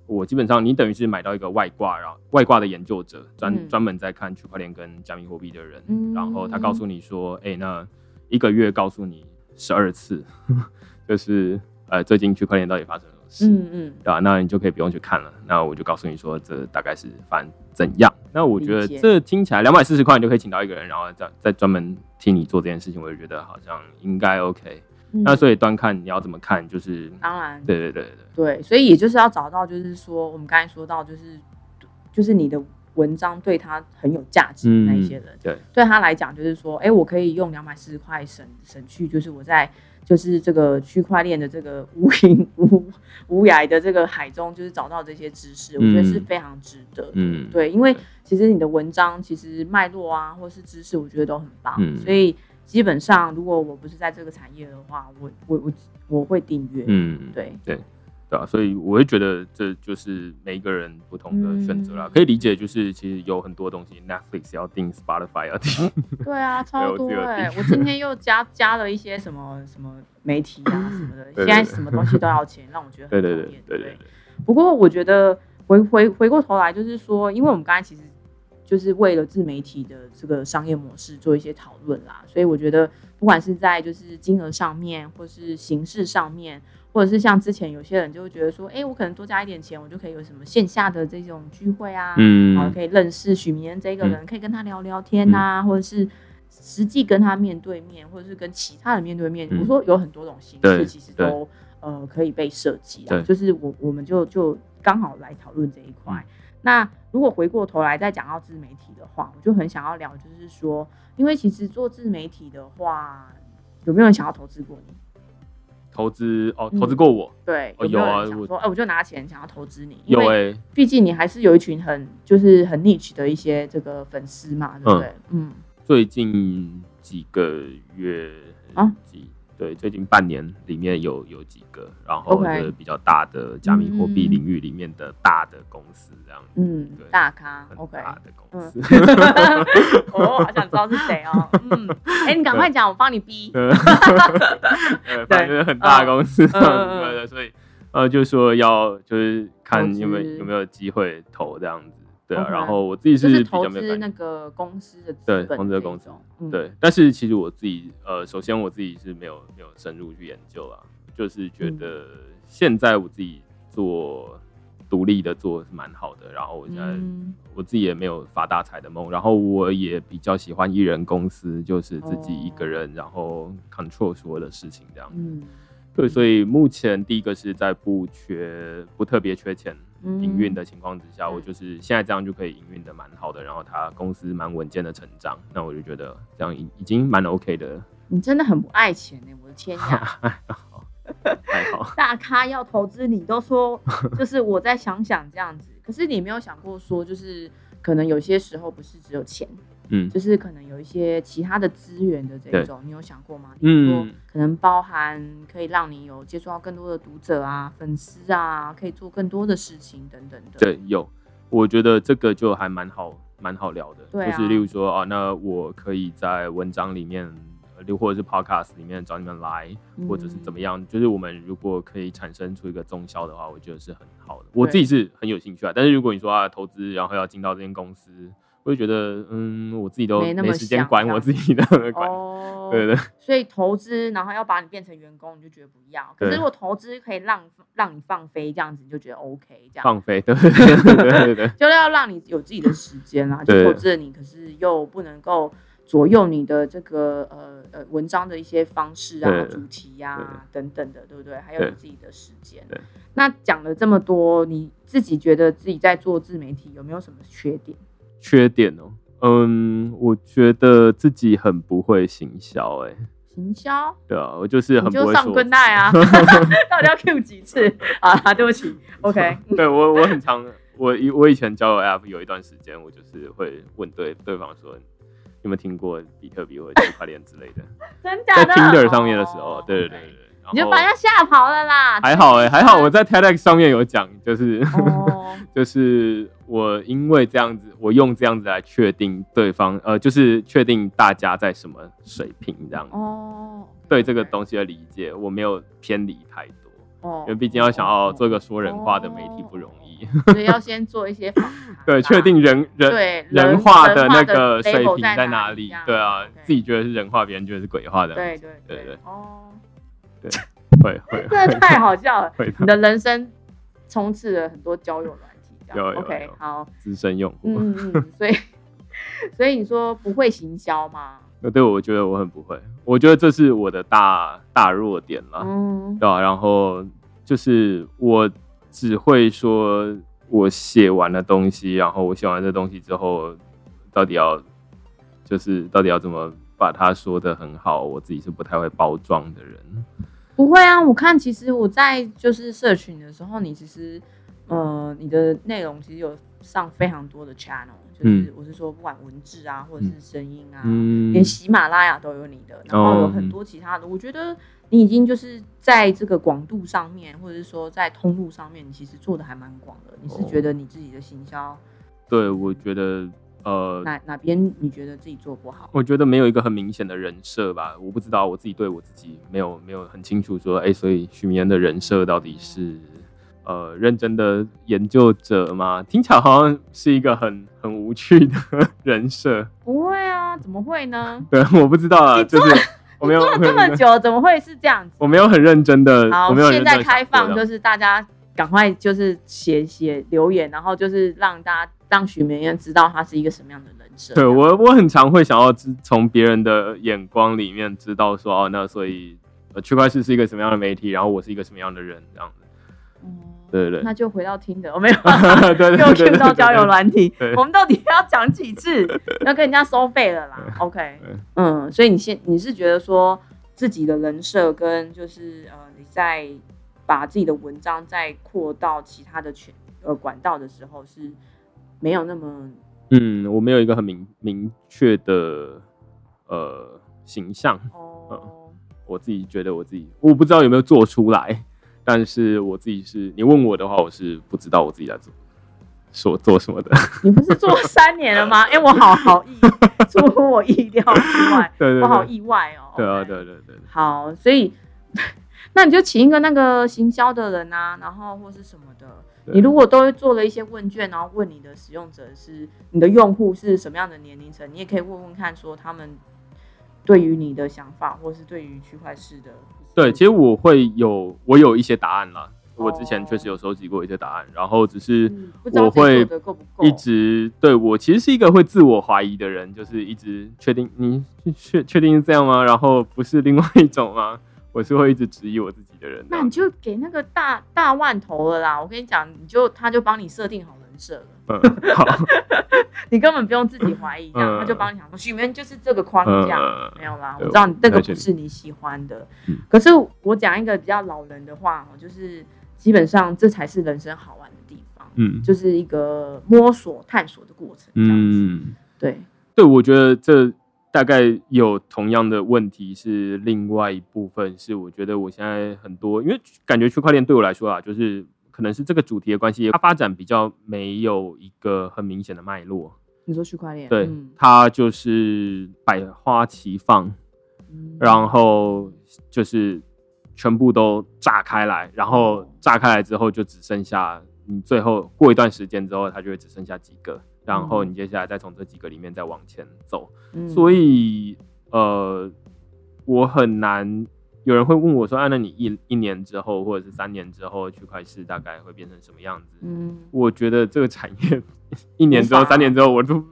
我基本上你等于是买到一个外挂，然后外挂的研究者专嗯。专门在看区块链跟加密货币的人，嗯。然后他告诉你说，哎、那一个月告诉你十二次，就是呃最近区块链到底发生了嗯嗯，对吧、那你就可以不用去看了。那我就告诉你说，这大概是反正怎样。那我觉得这听起来两百四十块，你就可以请到一个人，然后再再专门替你做这件事情，我就觉得好像应该 OK。嗯那所以端看你要怎么看，就是当然，对对对对对，所以也就是要找到，就是说我们刚才说到，就是就是你的文章对他很有价值的那一些人，对对他来讲就是说，哎，我可以用两百四十块省省去，就是我在就是这个区块链的这个无垠无无涯的这个海中，就是找到这些知识，我觉得是嗯非常值得。嗯对，因为其实你的文章其实脉络啊，或是知识，我觉得都很棒，嗯所以基本上如果我不是在这个产业的话，我我我我会订阅。嗯，对，对对啊，所以我会觉得这就是每一个人不同的选择啦，嗯可以理解，就是其实有很多东西，Netflix 要订，Spotify 要订，[laughs] 对啊，[laughs] 超多哎、订我今天又加加了一些什么什么媒体啊 [laughs] 什么的，现在什么东西都要钱，让我觉得对对对很讨厌。对对对，不过我觉得回回回过头来，就是说，因为我们刚才其实就是为了自媒体的这个商业模式做一些讨论啦，所以我觉得不管是在就是金额上面，或是形式上面，或者是像之前有些人就会觉得说，哎、我可能多加一点钱，我就可以有什么线下的这种聚会啊，嗯然后嗯可以认识许明恩这个人，可以跟他聊聊天呐、或者是实际跟他面对面，或者是跟其他人面对面。嗯我说有很多种形式，其实都呃可以被设计啊。就是我我们就就刚好来讨论这一块。嗯那如果回过头来再讲到自媒体的话，我就很想要聊，就是说，因为其实做自媒体的话，有没有人想要投资过你？投资哦，投资过我，对，哦有有啊我想说，哎，我就拿钱想要投资你，因有为哎、毕竟你还是有一群很就是很 niche 的一些这个粉丝嘛，对不对？嗯，最近几个月啊？几对，最近半年里面有有几个，然后就是比较大的加密货币嗯领域里面的大的公司这样子，嗯对，大咖很，OK。大的公嗯司。[laughs] 哦，好想知道是谁哦。嗯，哎，你赶快讲，我帮你逼。[laughs] 对，呃反正很大的公司对对，所以呃，就说要就是看有没有有没有机会投这样子，对啊。然后我自己是投资那较没有感觉，个公司的资对本投资的公司，嗯，对。但是其实我自己呃，首先我自己是没有没有深入去研究啊，就是觉嗯得现在我自己做独立的做是蛮好的，然后我现在。嗯我自己也没有发大财的梦，然后我也比较喜欢一人公司，就是自己一个人，然后 control 所有的事情这样。嗯，对，所以目前第一个是在不缺不特别缺钱嗯营运的情况之下，嗯我就是现在这样就可以营运的蛮好的，然后它公司蛮稳健的成长，那我就觉得这样已已经蛮 OK 的，你真的很不爱钱呢，我的天呀！[laughs] 还好。[laughs] 大咖要投资你，都说就是我再想想这样子。可是你没有想过说，就是可能有些时候不是只有钱，嗯就是可能有一些其他的资源的这种，你有想过吗？比如说嗯，可能包含可以让你有接触到更多的读者啊、粉丝啊，可以做更多的事情等等的。对，有，我觉得这个就还蛮好，蛮好聊的。对啊就是例如说，啊，那我可以在文章里面，呃或者是 podcast 里面找你们来，或者是怎么样。就是我们如果可以产生出一个中销的话，我觉得是很好的。我自己是很有兴趣啊。但是如果你说啊，投资然后要进到这间公司，我就觉得，嗯，我自己都没那么没时间管我自己的管。哦，对对所以投资，然后要把你变成员工，你就觉得不要。可是如果投资可以让让你放飞，这样子你就觉得 OK，这样。放飞，对对对对。[laughs] 就是要让你有自己的时间啦，[laughs] 就投资了你，可是又不能够左右你的这个呃呃文章的一些方式啊、主题呀、等等的，对不对？还有你自己的时间对。那讲了这么多，你自己觉得自己在做自媒体有没有什么缺点？缺点哦，嗯，我觉得自己很不会行销，哎，行销，对啊，我就是很不会说。跟带啊，[laughs] 到底要 Q 几次？[laughs] 啊？对不起，OK，[laughs] 对我我很常，我以我以前交友 App 有一段时间，我就是会问对对方说，有没有听过比特币或者区块链之类的，在真的？在 Tinder 上面的时候，哦对对对对，然你就把人家吓跑了啦。还好哎、还好我在 TEDx 上面有讲，就是、哦，就是我因为这样子，我用这样子来确定对方，呃，就是确定大家在什么水平这样子。哦，对这个东西的理解，我没有偏离太多，哦因为毕竟要想要做一个说人话的媒体不容易。所以要先做一些访谈，[laughs] 对，确定人人对人话的那个水平在在哪里？对啊自己觉得是人话，别人觉得是鬼话的。对对对对哦，[laughs] 会会真的太好笑了，[laughs] 会你的人生充斥了很多交友软体，这样有有 OK 好，资深用户。嗯嗯嗯，所以所以你说不会行销吗？那 [laughs] 对，我觉得我很不会，我觉得这是我的大大弱点啦。嗯。对啊，然后就是我只会说我写完了东西，然后我写完这东西之后，到底要就是到底要怎么把它说的很好，我自己是不太会包装的人。不会啊，我看其实我在就是社群的时候，你其实呃你的内容其实有上非常多的 channel，就是我是说不管文字啊或者是声音啊，嗯连喜马拉雅都有你的，然后有很多其他的，我觉得你已经就是在这个广度上面，或者是说在通路上面，你其实做的还蛮广的。你是哦觉得你自己的行销对，我觉得呃，哪哪边你觉得自己做不好？我觉得没有一个很明显的人设吧，我不知道我自己对我自己没有没有很清楚说，哎、所以许明恩的人设到底是呃认真的研究者吗？听起来好像是一个很很无趣的 [laughs] 人设，不会啊，怎么会呢？[laughs] 对，我不知道啊，就是我没有做了这么久，怎么会是这样子？我没有很认真的，好我没有，现在开放，就是大家赶快就是写写留言，然后就是让大家让许明燕知道他是一个什么样的人设。对我我很常会想要知从别人的眼光里面知道说，哦，那所以呃区块链是一个什么样的媒体，然后我是一个什么样的人，这样子。嗯对对对那就回到听的，我没有 [laughs] 对对对 [laughs] 又对 Q 到交友软体，我们到底要讲几次？要跟人家收费了啦。OK，嗯，所以你现你是觉得说自己的人设跟就是呃你在把自己的文章再扩到其他的全呃管道的时候是没有那么嗯，我没有一个很明明确的呃形象，哦，我自己觉得我自己我不知道有没有做出来，但是我自己是你问我的话，我是不知道我自己在做所做什么的。[laughs] 你不是做三年了吗？[laughs] 哎、我好好意出乎我意料之外，[laughs] 对对我好，意外哦。对啊对对对，好，所以那你就请一个那个行销的人啊，然后或是什么的。你如果都做了一些问卷，然后问你的使用者是你的用户是什么样的年龄层，你也可以问问看，说他们对于你的想法，或是对于区块式的，对，其实我会有我有一些答案啦。我之前哦确实有收集过一些答案，然后只是我会一直对我其实是一个会自我怀疑的人，就是一直确定你确确定是这样吗？然后不是另外一种吗？我是会一直质疑我自己的人。那你就给那个大大万头了啦。我跟你讲，你就他就帮你设定好人设了。嗯，[laughs] 好，你根本不用自己怀疑，这样、嗯他就帮你想说，许愿就是这个框架，嗯没有啦，我知道你这个不是你喜欢的。嗯可是我讲一个比较老人的话哦，就是基本上这才是人生好玩的地方，嗯就是一个摸索探索的过程，这样子。嗯，对，对，我觉得这大概有同样的问题是另外一部分是，我觉得我现在很多，因为感觉区块链对我来说啊，就是可能是这个主题的关系，它发展比较没有一个很明显的脉络。你说区块链，对，嗯。它就是百花齐放，嗯。然后就是全部都炸开来，然后炸开来之后就只剩下你最后过一段时间之后，它就会只剩下几个，然后你接下来再从这几个里面再往前走。嗯所以呃，我很难。有人会问我说：“啊，那你一一年之后，或者是三年之后，区块市大概会变成什么样子？”嗯，我觉得这个产业一年之后、三年之后，我都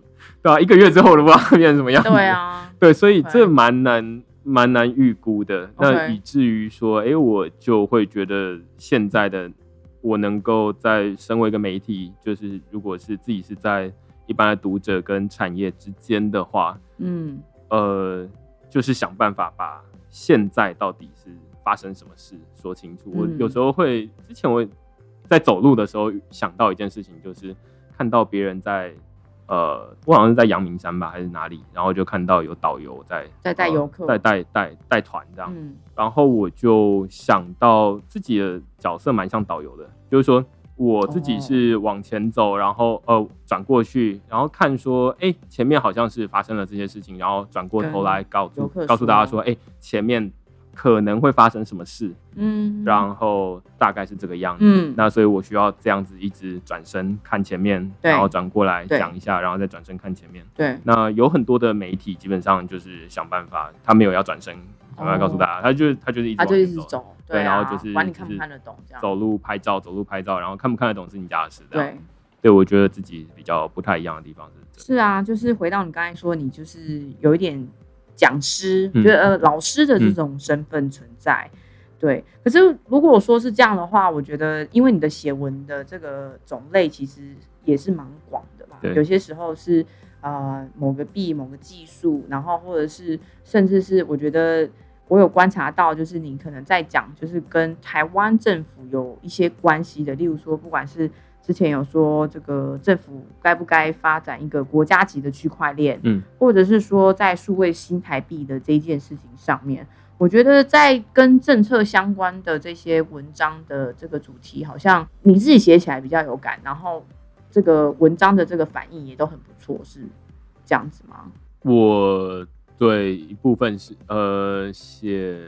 对啊，一个月之后我都不知道会变成什么样子。对啊，[laughs] 对，所以这蛮难蛮难预估的。那以至于说，哎、我就会觉得现在的我能够在身为一个媒体，就是如果是自己是在一般的读者跟产业之间的话，嗯呃，就是想办法把现在到底是发生什么事说清楚。我嗯有时候会，之前我在走路的时候想到一件事情，就是看到别人在。呃，我好像是在阳明山吧，还是哪里？然后就看到有导游在在带呃游客在带带带团这样。嗯然后我就想到自己的角色蛮像导游的，就是说我自己是往前走，然后呃转过去，然后看说，哎，前面好像是发生了这些事情，然后转过头来告诉告诉大家说说，哎，前面可能会发生什么事，嗯，然后大概是这个样子。嗯那所以我需要这样子一直转身看前面，然后转过来讲一下，然后再转身看前面。对，那有很多的媒体基本上就是想办法，他没有要转身，想办法告诉大家，他就他就是一直他就往前走，一直走，对啊然后就是管你看不看得懂这样，走路拍照，走路拍照，然后看不看得懂是你家的事。这样对。对，我觉得自己比较不太一样的地方是。是啊，就是回到你刚才说，你就是有一点讲师，嗯就是呃老师的这种身份存在。对，可是如果说是这样的话，我觉得因为你的写文的这个种类其实也是蛮广的嘛，对有些时候是呃某个币、某个技术，然后或者是甚至是我觉得我有观察到，就是你可能在讲就是跟台湾政府有一些关系的，例如说不管是之前有说这个政府该不该发展一个国家级的区块链，嗯，或者是说在数位新台币的这一件事情上面，我觉得在跟政策相关的这些文章的这个主题，好像你自己写起来比较有感，然后这个文章的这个反应也都很不错，是这样子吗？我对一部分是呃写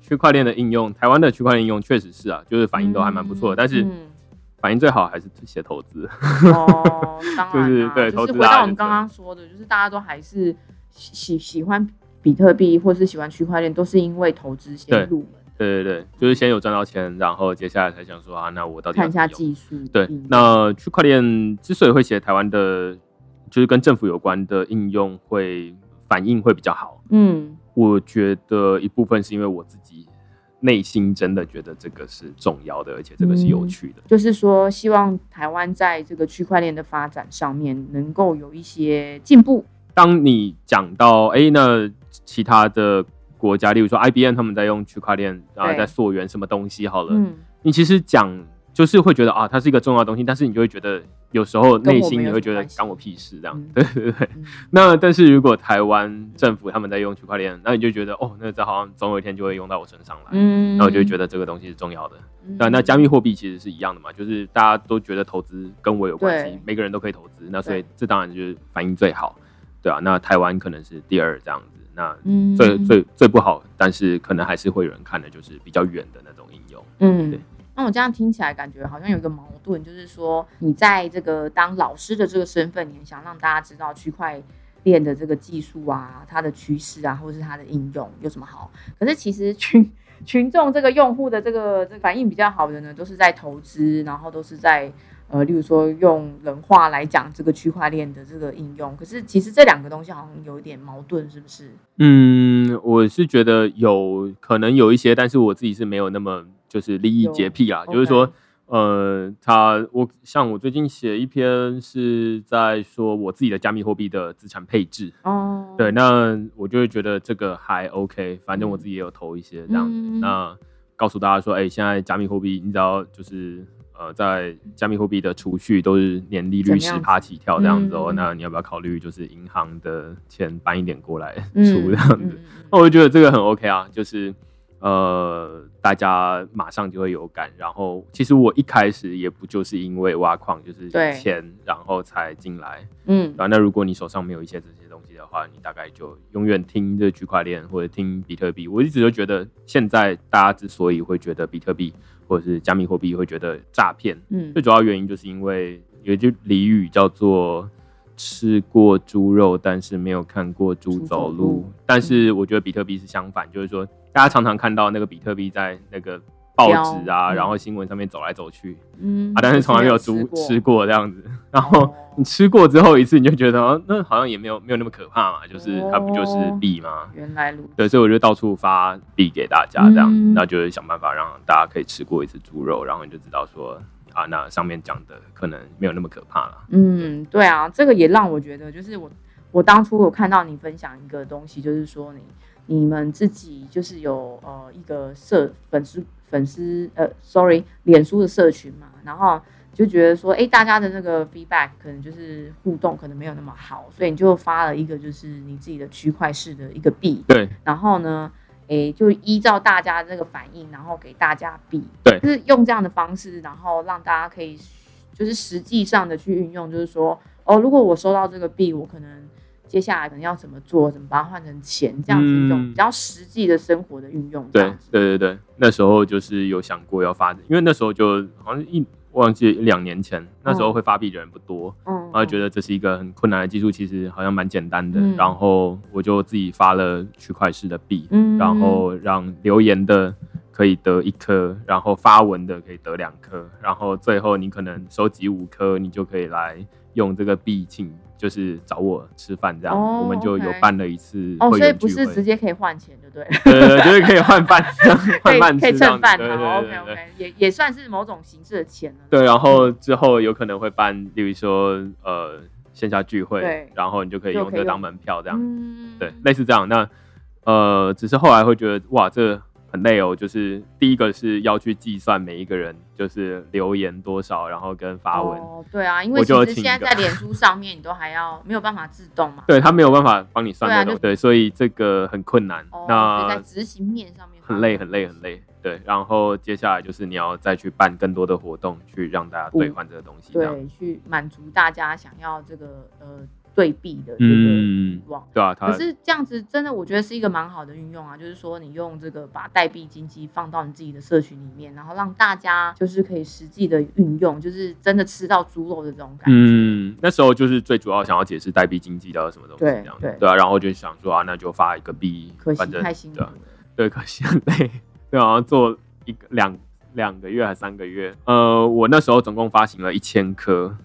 区块链的应用，台湾的区块链应用确实是啊，就是反应都还蛮不错的，但是嗯反应最好还是写投资。哦，[laughs] 当然、啊，就是对投资就是回到我们刚刚说的，就是大家都还是喜喜喜欢比特币或是喜欢区块链，都是因为投资先入门，对对对，就是先有赚到钱，然后接下来才想说啊，那我到底看一下技术。对，那区块链之所以会写台湾的，就是跟政府有关的应用会反应会比较好，嗯。我觉得一部分是因为我自己内心真的觉得这个是重要的，而且这个是有趣的。就是说，希望台湾在这个区块链的发展上面能够有一些进步。当你讲到哎、诶那其他的国家，例如说 IBM 他们在用区块链，然后在溯源什么东西好了，嗯，你其实讲就是会觉得啊，它是一个重要的东西，但是你就会觉得有时候内心你会觉得关我屁事这样，嗯对对对。嗯那但是如果台湾政府他们在用区块链，那你就觉得哦，那这好像总有一天就会用到我身上来，嗯那我就觉得这个东西是重要的。嗯对，那加密货币其实是一样的嘛，就是大家都觉得投资跟我有关系，每个人都可以投资，那所以这当然就是反应最好，对啊。那台湾可能是第二这样子，那嗯最最最不好，但是可能还是会有人看的，就是比较远的那种应用。嗯对。那我这样听起来，感觉好像有一个矛盾，就是说，你在这个当老师的这个身份，你很想让大家知道区块链的这个技术啊，它的趋势啊，或者是它的应用有什么好。可是其实群 [laughs] 群众这个用户的这个这个反应比较好的呢，都是在投资，然后都是在呃，例如说用人话来讲这个区块链的这个应用。可是其实这两个东西好像有一点矛盾，是不是？嗯，我是觉得有可能有一些，但是我自己是没有那么就是利益洁癖啊，就是说。呃，他我像我最近写一篇是在说我自己的加密货币的资产配置，哦，对，那我就会觉得这个还 OK，反正我自己也有投一些这样子。嗯那告诉大家说，哎、现在加密货币，你只要就是呃，在加密货币的储蓄都是年利率十趴起跳这样子哦、嗯那你要不要考虑就是银行的钱搬一点过来嗯出这样子？那我就觉得这个很 OK 啊，就是呃，大家马上就会有感。然后其实我一开始也不就是因为挖矿就是对钱，然后才进来。嗯啊，那如果你手上没有一些这些东西的话，你大概就永远听这区块链或者听比特币。我一直都觉得，现在大家之所以会觉得比特币或者是加密货币会觉得诈骗，嗯最主要原因就是因为有一句俚语叫做“吃过猪肉，但是没有看过猪猪走路走路”。但是我觉得比特币是相反，就是说大家常常看到那个比特币在那个报纸啊，然后新闻上面走来走去嗯啊，但是从来没有猪吃过这样子。然后哦你吃过之后一次，你就觉得哦，那好像也没有没有那么可怕嘛，就是它不就是哦币吗？原来如此。对，所以我就到处发币给大家，这样，嗯那就是想办法让大家可以吃过一次猪肉，然后你就知道说啊，那上面讲的可能没有那么可怕了。嗯，对啊，这个也让我觉得，就是我我当初有看到你分享一个东西，就是说你你们自己就是有呃一个社粉丝粉丝呃，sorry，脸书的社群嘛，然后就觉得说，哎，大家的那个 feedback 可能就是互动可能没有那么好，所以你就发了一个就是你自己的区块式的一个币，对然后呢，诶，就依照大家这个反应，然后给大家币，对就是用这样的方式，然后让大家可以就是实际上的去运用，就是说，哦，如果我收到这个币，我可能接下来可能要怎么做，怎么把它换成钱，这样子一种嗯比较实际的生活的运用，这对。对对对，那时候就是有想过要发，因为那时候就好像一忘记两年前，那时候会发币的人不多，嗯，然后觉得这是一个很困难的技术，其实好像蛮简单的，嗯。然后我就自己发了区块式的币，嗯。然后让留言的可以得一颗，然后发文的可以得两颗，然后最后你可能收集五颗，你就可以来用这个币请，就是找我吃饭这样。哦我们就有办了一次哦，所以不是直接可以换钱，对不对？对对对，就是可以换饭，[laughs] 换饭以可以蹭饭，对对对，OK OK，也也算是某种形式的钱了。对，然后之后有可能会办，例如说呃线下聚会对，然后你就可以用用这个当门票这样。嗯，对，类似这样。那呃，只是后来会觉得哇，这很累哦。就是第一个是要去计算每一个人就是留言多少，然后跟发文，哦，对啊，因为其实现在在脸书上面，你都还要没有办法自动嘛。[laughs] 对他没有办法帮你算那种，对，所以这个很困难。哦，所以在执行面上面很累，很累，很累。对，然后接下来就是你要再去办更多的活动，去让大家兑换这个东西。对，去满足大家想要这个呃对比的这个嗯欲望。对啊，他可是这样子真的，我觉得是一个蛮好的运用啊，就是说你用这个把代币经济放到你自己的社群里面，然后让大家就是可以实际的运用，就是真的吃到猪肉的这种感觉。嗯，那时候就是最主要想要解释代币经济到底什么东西对这样对对啊，然后就想说啊，那就发一个币，可惜反正太辛苦了对可惜很累，对，好像做一个两两个月还三个月。呃，我那时候总共发行了一千颗嗯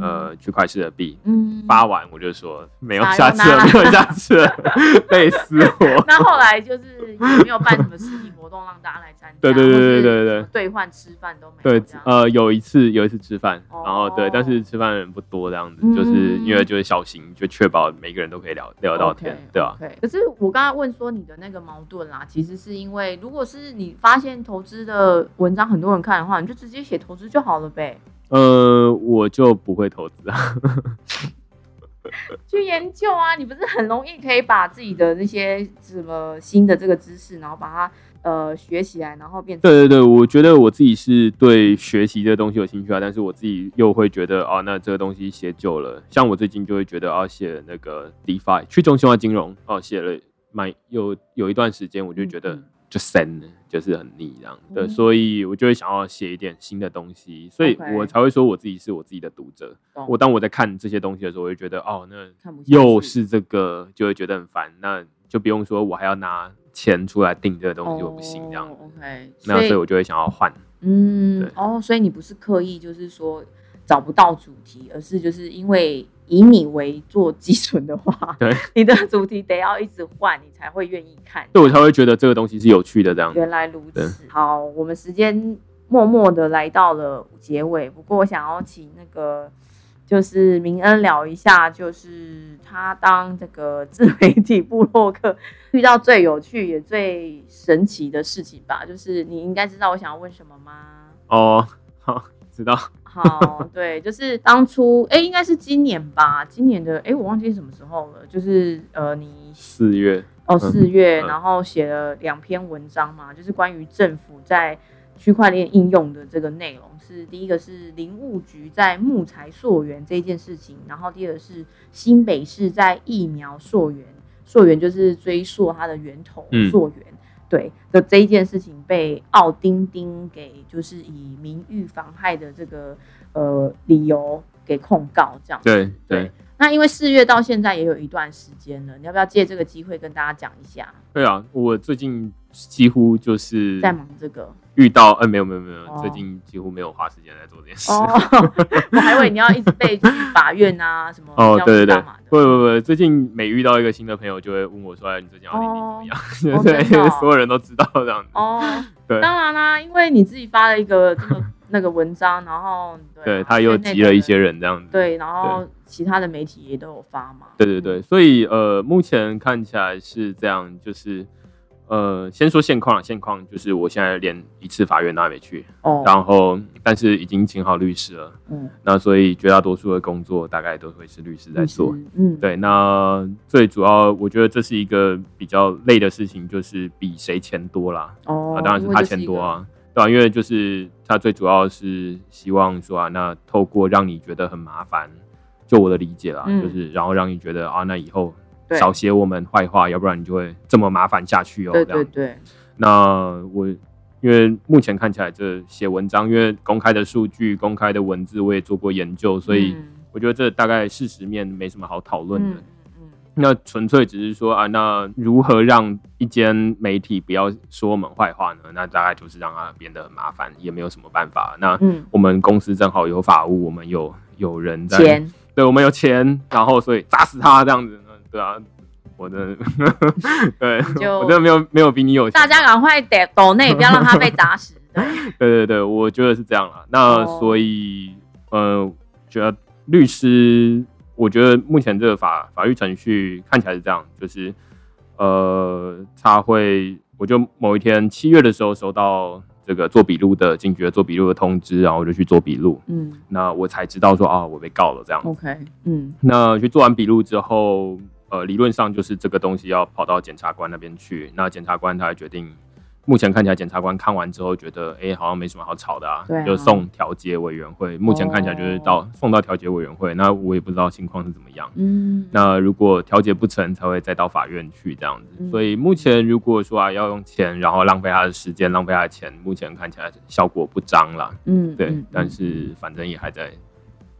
呃区块式的币，嗯，发完我就说没有下次了，没有下次了，[laughs] 累死我。[laughs] 那后来就是也没有办什么实体活动让大家来参加，对对对对对对兑换吃饭都没有对。，呃，有一次有一次吃饭，然后对哦，但是吃饭的人不多，这样子，嗯就是因为就是小型，就确保每个人都可以聊聊到天对啊。OK，可是我刚刚问说你的那个矛盾啦，其实是因为如果是你发现投资的文章很多人看的话，你就直接写投资就好了呗，呃，我就不会投资啊。[laughs] 去研究啊，你不是很容易可以把自己的那些什么新的这个知识，然后把它呃学起来，然后变成对对对，我觉得我自己是对学习这个东西有兴趣啊，但是我自己又会觉得啊，那这个东西写久了，像我最近就会觉得啊，写那个 DeFi 去中心化金融哦、写了蛮有有一段时间，我就觉得嗯就深了，就是很腻这样。对，嗯所以我就会想要写一点新的东西，所以我才会说我自己是我自己的读者。懂我当我在看这些东西的时候，我就觉得哦，那又是这个，就会觉得很烦。那就不用说我还要拿钱出来订这个东西，我不行这样。哦 OK，那所以我就会想要换。对嗯哦，所以你不是刻意就是说找不到主题，而是就是因为以你为做基准的话，对，[laughs] 你的主题得要一直换，你才会愿意看。对我才会觉得这个东西是有趣的这样。原来如此。好，我们时间默默的来到了结尾，不过我想要请那个就是明恩聊一下，就是他当这个自媒体部落客 [laughs] 遇到最有趣也最神奇的事情吧。就是你应该知道我想要问什么吗？哦，好，知道。好，对，就是当初，哎、应该是今年吧，今年的，哎、我忘记什么时候了，就是呃，你四月，哦，四月，嗯然后写了两篇文章嘛，就是关于政府在区块链应用的这个内容。是第一个是林务局在木材溯源这件事情，然后第二个是新北市在疫苗溯源，溯源就是追溯它的源头嗯溯源。对的这一件事情被奥丁丁给就是以名誉妨害的这个呃理由给控告，这样子对对那因为四月到现在也有一段时间了，你要不要借这个机会跟大家讲一下？对啊！我最近几乎就是在忙这个。遇到，哎，没有没有没有，哦。最近几乎没有花时间在做这件事。哦，[laughs] 我还以为你要一直被去法院啊什么哦，要对对对。不不不，最近每遇到一个新的朋友，就会问我说：“哎，你最近要领领怎么样？” [laughs] 哦对，所有人都知道这样子。哦，对。当然啦、因为你自己发了一个这个那个文章，然后对他又集了一些人这样子。对，然后其他的媒体也都有发嘛，对对对，所以呃，目前看起来是这样，就是呃，先说现况啊，现况就是我现在连一次法院都还没去，哦，然后但是已经请好律师了，嗯，那所以绝大多数的工作大概都会是律师在做。嗯，对，那最主要我觉得这是一个比较累的事情，就是比谁钱多啦。哦啊，当然是他钱多，啊，对啊，因为就是他最主要是希望说啊，那透过让你觉得很麻烦，就我的理解啦，嗯就是然后让你觉得啊，那以后对少写我们坏话，要不然你就会这么麻烦下去哦。对这样对对，那我因为目前看起来这写文章，因为公开的数据、公开的文字我也做过研究，所以嗯我觉得这大概事实面没什么好讨论的。嗯嗯那纯粹只是说啊，那如何让一间媒体不要说我们坏话呢？那大概就是让它变得很麻烦，也没有什么办法。那嗯我们公司正好有法务，我们有有人嗯，在，钱，对我们有钱，然后所以砸死他这样子，嗯对啊，我的，[laughs] 对就我真的没有没有比你有钱，大家赶快得抖内，不要让他被砸死，对，[laughs] 对对对，我觉得是这样啦。那哦所以，呃，觉得律师，我觉得目前这个法法律程序看起来是这样，就是呃，他会，我就某一天七月的时候收到这个做笔录的警局的做笔录的通知，然后我就去做笔录，嗯那我才知道说啊，我被告了这样子。，OK，嗯那去做完笔录之后，呃，理论上就是这个东西要跑到检察官那边去，那检察官他会决定。目前看起来，检察官看完之后觉得，哎、好像没什么好吵的啊，啊就送调解委员会。目前看起来就是到、送到调解委员会，那我也不知道情况是怎么样。嗯，那如果调解不成，才会再到法院去这样子。嗯所以目前如果说啊要用钱，然后浪费他的时间，浪费他的钱，目前看起来效果不彰啦。对，嗯对但是反正也还在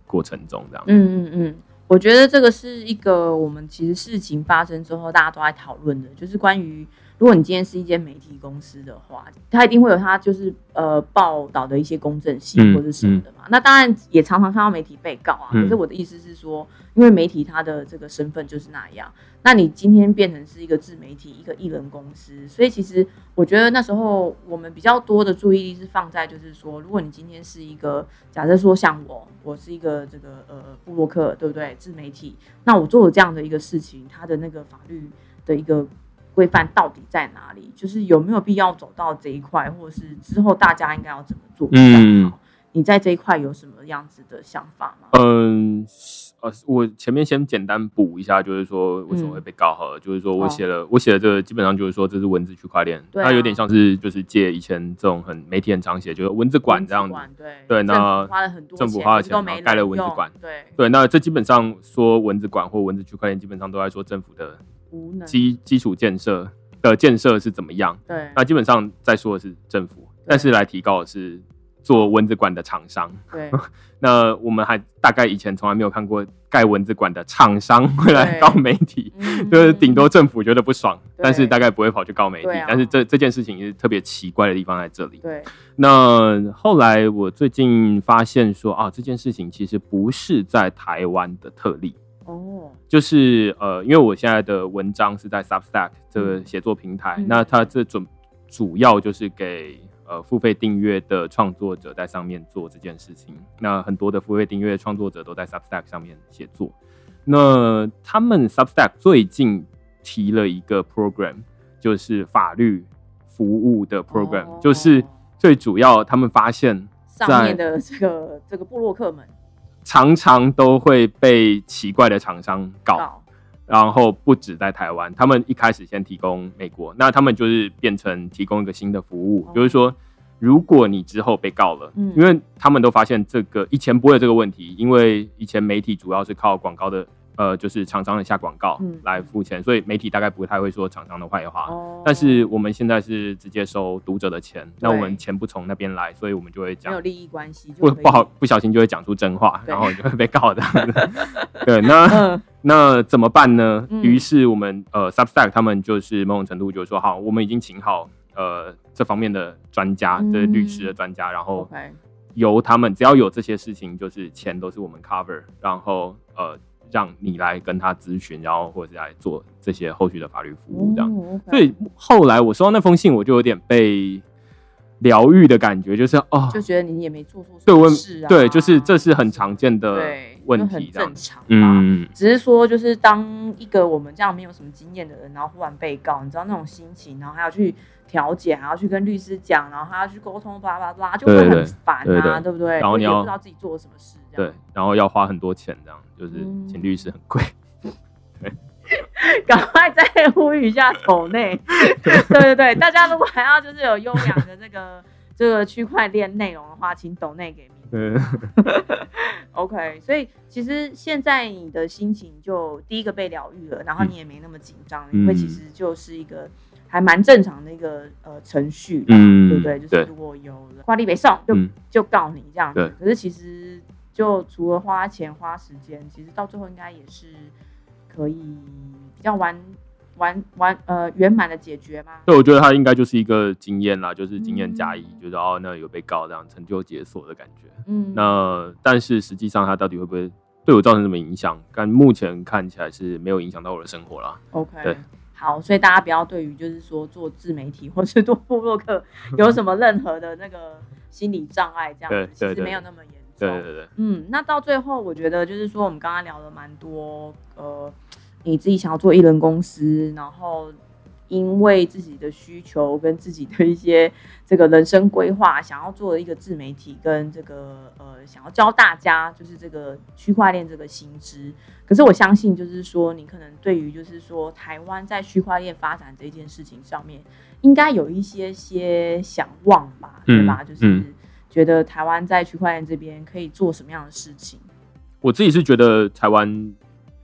过程中这样。嗯嗯嗯，我觉得这个是一个我们其实事情发生之后大家都在讨论的，就是关于如果你今天是一间媒体公司的话，它一定会有它就是呃报道的一些公正性嗯或者什么的嘛。那当然也常常看到媒体被告啊。嗯可是我的意思是说，因为媒体它的这个身份就是那样，那你今天变成是一个自媒体、一个艺人公司，所以其实我觉得那时候我们比较多的注意力是放在就是说，如果你今天是一个假设说像我，我是一个这个呃布洛克，对不对？自媒体，那我做了这样的一个事情，它的那个法律的一个规范到底在哪里？就是有没有必要走到这一块，或者是之后大家应该要怎么做？嗯你在这一块有什么样子的想法吗？嗯，呃，我前面先简单补一下，就是说为什么会被告好了，就是说我写了，我写的这个基本上就是说这是文字区块链，它有点像是就是借以前这种很媒体很常写，就是文字馆这样子。对对那政府花了很多政府花了钱盖了文字馆对，对，那这基本上说文字馆或文字区块链，基本上都在说政府的无能基基础建设的建设是怎么样。对那基本上在说的是政府，但是来提高的是做蚊子馆的厂商。对 [laughs] 那我们还大概以前从来没有看过盖蚊子馆的厂商 [laughs] 会来告媒体，嗯就是顶多政府觉得不爽，但是大概不会跑去告媒体啊。但是这这件事情是特别奇怪的地方在这里。对那后来我最近发现说啊，这件事情其实不是在台湾的特例。哦。就是呃，因为我现在的文章是在 Substack 这个写作平台，嗯。那它这主主要就是给呃付费订阅的创作者在上面做这件事情。那很多的付费订阅创作者都在 Substack 上面写作。那他们 Substack 最近提了一个 program，就是法律服务的 program，、哦。就是最主要他们发现上面的这个这个布洛克们常常都会被奇怪的厂商告。然后不止在台湾，他们一开始先提供美国，那他们就是变成提供一个新的服务，哦。就是说，如果你之后被告了，嗯。因为他们都发现这个以前不会有这个问题，因为以前媒体主要是靠广告的，呃，就是厂商的下广告嗯来付钱，所以媒体大概不太会说厂商的坏话。哦但是我们现在是直接收读者的钱，那我们钱不从那边来，所以我们就会讲没有利益关系，就可以不不好，不小心就会讲出真话，然后就会被告的。[laughs] 对，那。嗯那怎么办呢？嗯于是我们呃，Substack 他们就是某种程度就是说，好，我们已经请好呃这方面的专家，嗯这、律师的专家，然后由他们只要有这些事情，就是钱都是我们 cover，然后呃让你来跟他咨询，然后或者是来做这些后续的法律服务这样。所以后来我收到那封信，我就有点被疗愈的感觉，就是哦，就觉得你也没做错什么事啊，对，就是这是很常见的对问题，正。常吧。嗯，只是说，就是当一个我们这样没有什么经验的人，然后忽然被告，你知道那种心情，然后还要去调解，还要去跟律师讲，然后还要去沟通，巴拉巴拉，就会很烦对啊，对对不对？然后你要不知道自己做了什么事，这对。，然后要花很多钱，这样就是嗯请律师很贵。[laughs] 赶快再呼吁一下抖内，[laughs] 对对对，大家如果还要就是有优良的这个 [laughs] 这个区块链内容的话，请抖内给你。对，OK，所以其实现在你的心情就第一个被疗愈了，然后你也没那么紧张，嗯因为其实就是一个还蛮正常的一个呃程序啦，嗯对不对？就是如果有了花力北送，就、嗯就告你这样子对。可是其实就除了花钱花时间，其实到最后应该也是可以比较完完完呃圆满的解决嘛。对，我觉得他应该就是一个经验啦，就是经验加一，嗯就是哦，那有被告这样成就解锁的感觉。嗯，那但是实际上他到底会不会对我造成什么影响？但目前看起来是没有影响到我的生活啦。OK，对好，所以大家不要对于就是说做自媒体或是做部落客 [laughs] 有什么任何的那个心理障碍，这样子其对对对实没有那么严重。对对对，嗯，那到最后，我觉得就是说，我们刚刚聊了蛮多，呃，你自己想要做艺人公司，然后因为自己的需求跟自己的一些这个人生规划，想要做一个自媒体，跟这个呃，想要教大家就是这个区块链这个新知。可是我相信，就是说，你可能对于就是说台湾在区块链发展这件事情上面，应该有一些些想望吧，对吧？嗯就是嗯觉得台湾在区块链这边可以做什么样的事情？我自己是觉得台湾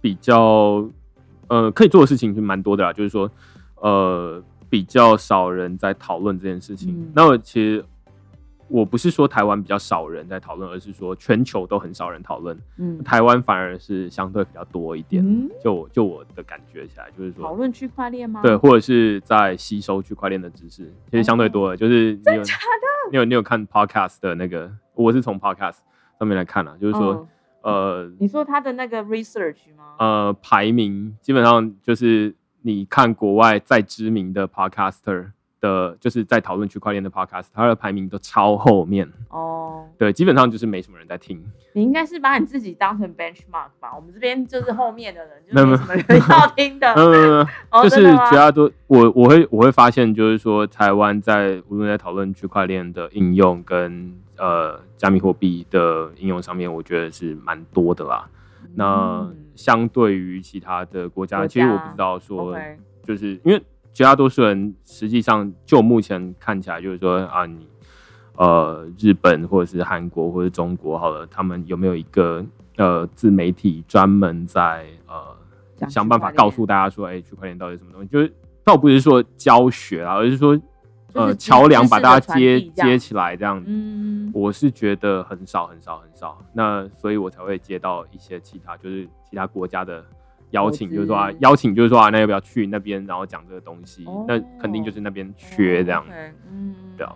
比较呃可以做的事情是蛮多的啦，就是说呃比较少人在讨论这件事情。嗯那我其实我不是说台湾比较少人在讨论，而是说全球都很少人讨论，嗯台湾反而是相对比较多一点。嗯，就我就我的感觉起来，就是说，讨论区块链吗？对，或者是在吸收区块链的知识，其实相对多的。就是你有哦假你有你有看 podcast 的那个，我是从 podcast 上面来看啊，就是说，嗯呃你说他的那个 research 吗？呃，排名基本上就是你看国外再知名的 podcaster 的，就是在讨论区块链的 podcast，它的排名都超后面。哦，对，基本上就是没什么人在听。你应该是把你自己当成 benchmark 吧？我们这边就是后面的人，就没有没什么人要听的。嗯，哦就是绝大多我我会我会发现，就是说台湾在无论在讨论区块链的应用跟呃加密货币的应用上面，我觉得是蛮多的啦。那嗯相对于其他的国家，国其实我不知道说就是因为绝大多数人实际上就目前看起来，就是说啊，你呃日本或者是韩国或者中国好了，他们有没有一个呃自媒体专门在呃想办法告诉大家说，哎、区块链到底是什么东西？就是倒不是说教学啊，而是说呃桥梁把大家接接起来这样子。嗯，我是觉得很少很少很少，那所以我才会接到一些其他就是其他国家的邀请，就是说啊，邀请就是说啊，那要不要去那边，然后讲这个东西？哦那肯定就是那边缺这样，嗯，对啊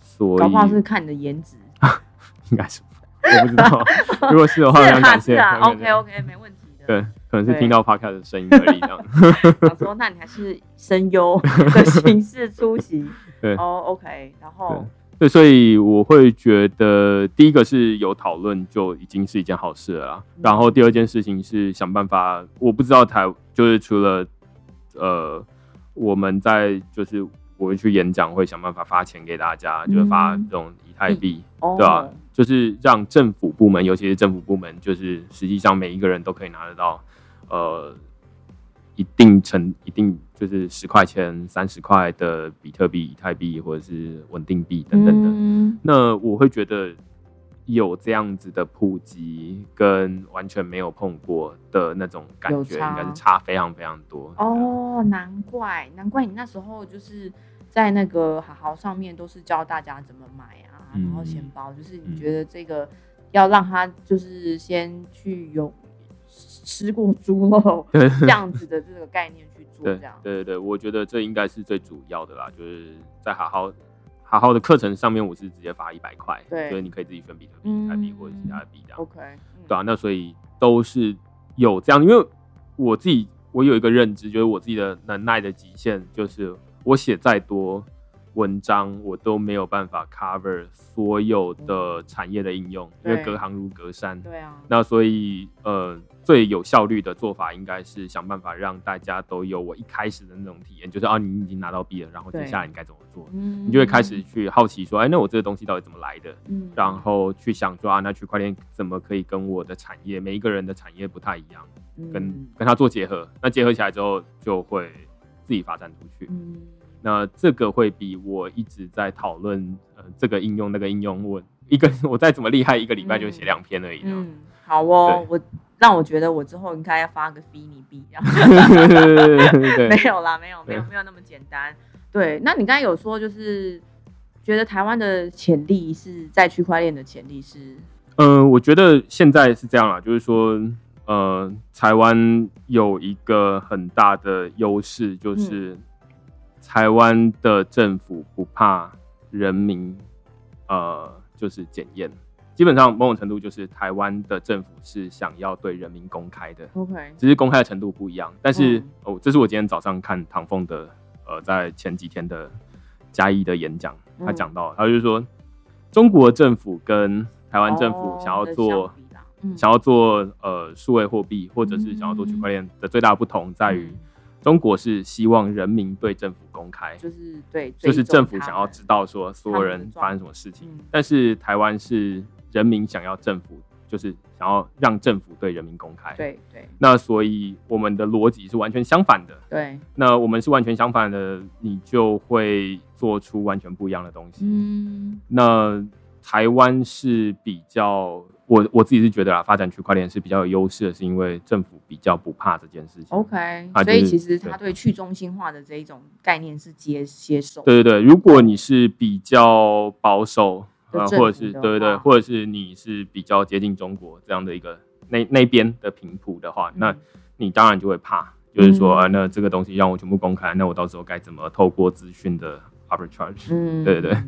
所搞不好是看你的颜值。[laughs] 应该是我不知道，[laughs] 如果是的话，非常感谢。，OK OK，没问题的。对，可能是对听到 podcast 的声音而已这样。[laughs] 想说，那你还是声优的形式出席。对哦，OK，然后对，所以我会觉得第一个是有讨论就已经是一件好事了然后第二件事情是想办法，我不知道台就是除了呃我们在就是我会去演讲会想办法发钱给大家，就是发嗯。这种以太币，哦，对吧、就是让政府部门，尤其是政府部门，就是实际上每一个人都可以拿得到，呃，一定成一定就是十块钱、三十块的比特币、以太币或者是稳定币等等的。嗯那我会觉得有这样子的普及，跟完全没有碰过的那种感觉，应该是差非常非常多。哦，难怪，难怪你那时候就是在那个好好上面都是教大家怎么买啊，嗯然后钱包，就是你嗯觉得这个要让他就是先去有吃过猪肉对。这样子的这个概念去做，对这样，对对对，我觉得这应该是最主要的啦，就是在好好好好的课程上面，我是直接发一百块，对所以你可以自己选比特币、嗯以太币或者其他的币这样，OK，嗯。对啊，那所以都是有这样，因为我自己我有一个认知，就是我自己的能耐的极限，就是我写再多文章，我都没有办法 cover 所有的产业的应用，因为隔行如隔山。对啊，那所以呃，最有效率的做法应该是想办法让大家都有我一开始的那种体验，就是啊，你已经拿到币了，然后接下来你该怎么做，嗯你就会开始去好奇说，哎，那我这个东西到底怎么来的？嗯然后去想说啊，那区块链怎么可以跟我的产业，每一个人的产业不太一样，跟嗯跟它做结合。那结合起来之后，就会自己发展出去。嗯那这个会比我一直在讨论呃这个应用那个应用，我一个 [laughs] 我再怎么厉害，一个礼拜就写两篇而已。嗯，好哦，我让我觉得我之后应该要发个虚拟币，这样 [laughs] 对没有啦，没有没有对没有那么简单。对，那你刚才有说就是觉得台湾的潜力是在区块链的潜力是，嗯，我觉得现在是这样啦，就是说，呃，台湾有一个很大的优势，就是台湾的政府不怕人民，呃，就是检验。基本上某种程度就是台湾的政府是想要对人民公开的，OK，只是公开的程度不一样。但是、嗯。哦，这是我今天早上看唐凤的，呃，在前几天的嘉义的演讲，他嗯讲到，他就是说，中国政府跟台湾政府哦想要做、想要做呃数位货币，或者是想要做区块链的最大不同在于，嗯中国是希望人民对政府公开，就是对，就是政府想要知道说所有人发生什么事情，嗯但是台湾是人民想要政府，就是想要让政府对人民公开。对对那所以我们的逻辑是完全相反的。对，那我们是完全相反的，你就会做出完全不一样的东西。嗯那台湾是比较，我我自己是觉得啊，发展区块链是比较有优势的，是因为政府比较不怕这件事情。OK，啊就是所以其实他对。去中心化的这一种概念是接接受，对对对，如果你是比较保守，呃，或者是对对对，或者是你是比较接近中国这样的一个那那边的频谱的话，那嗯。你当然就会怕，就是说，嗯。啊，那这个东西让我全部公开，那我到时候该怎么透过资讯的 arbitrage 嗯，对对对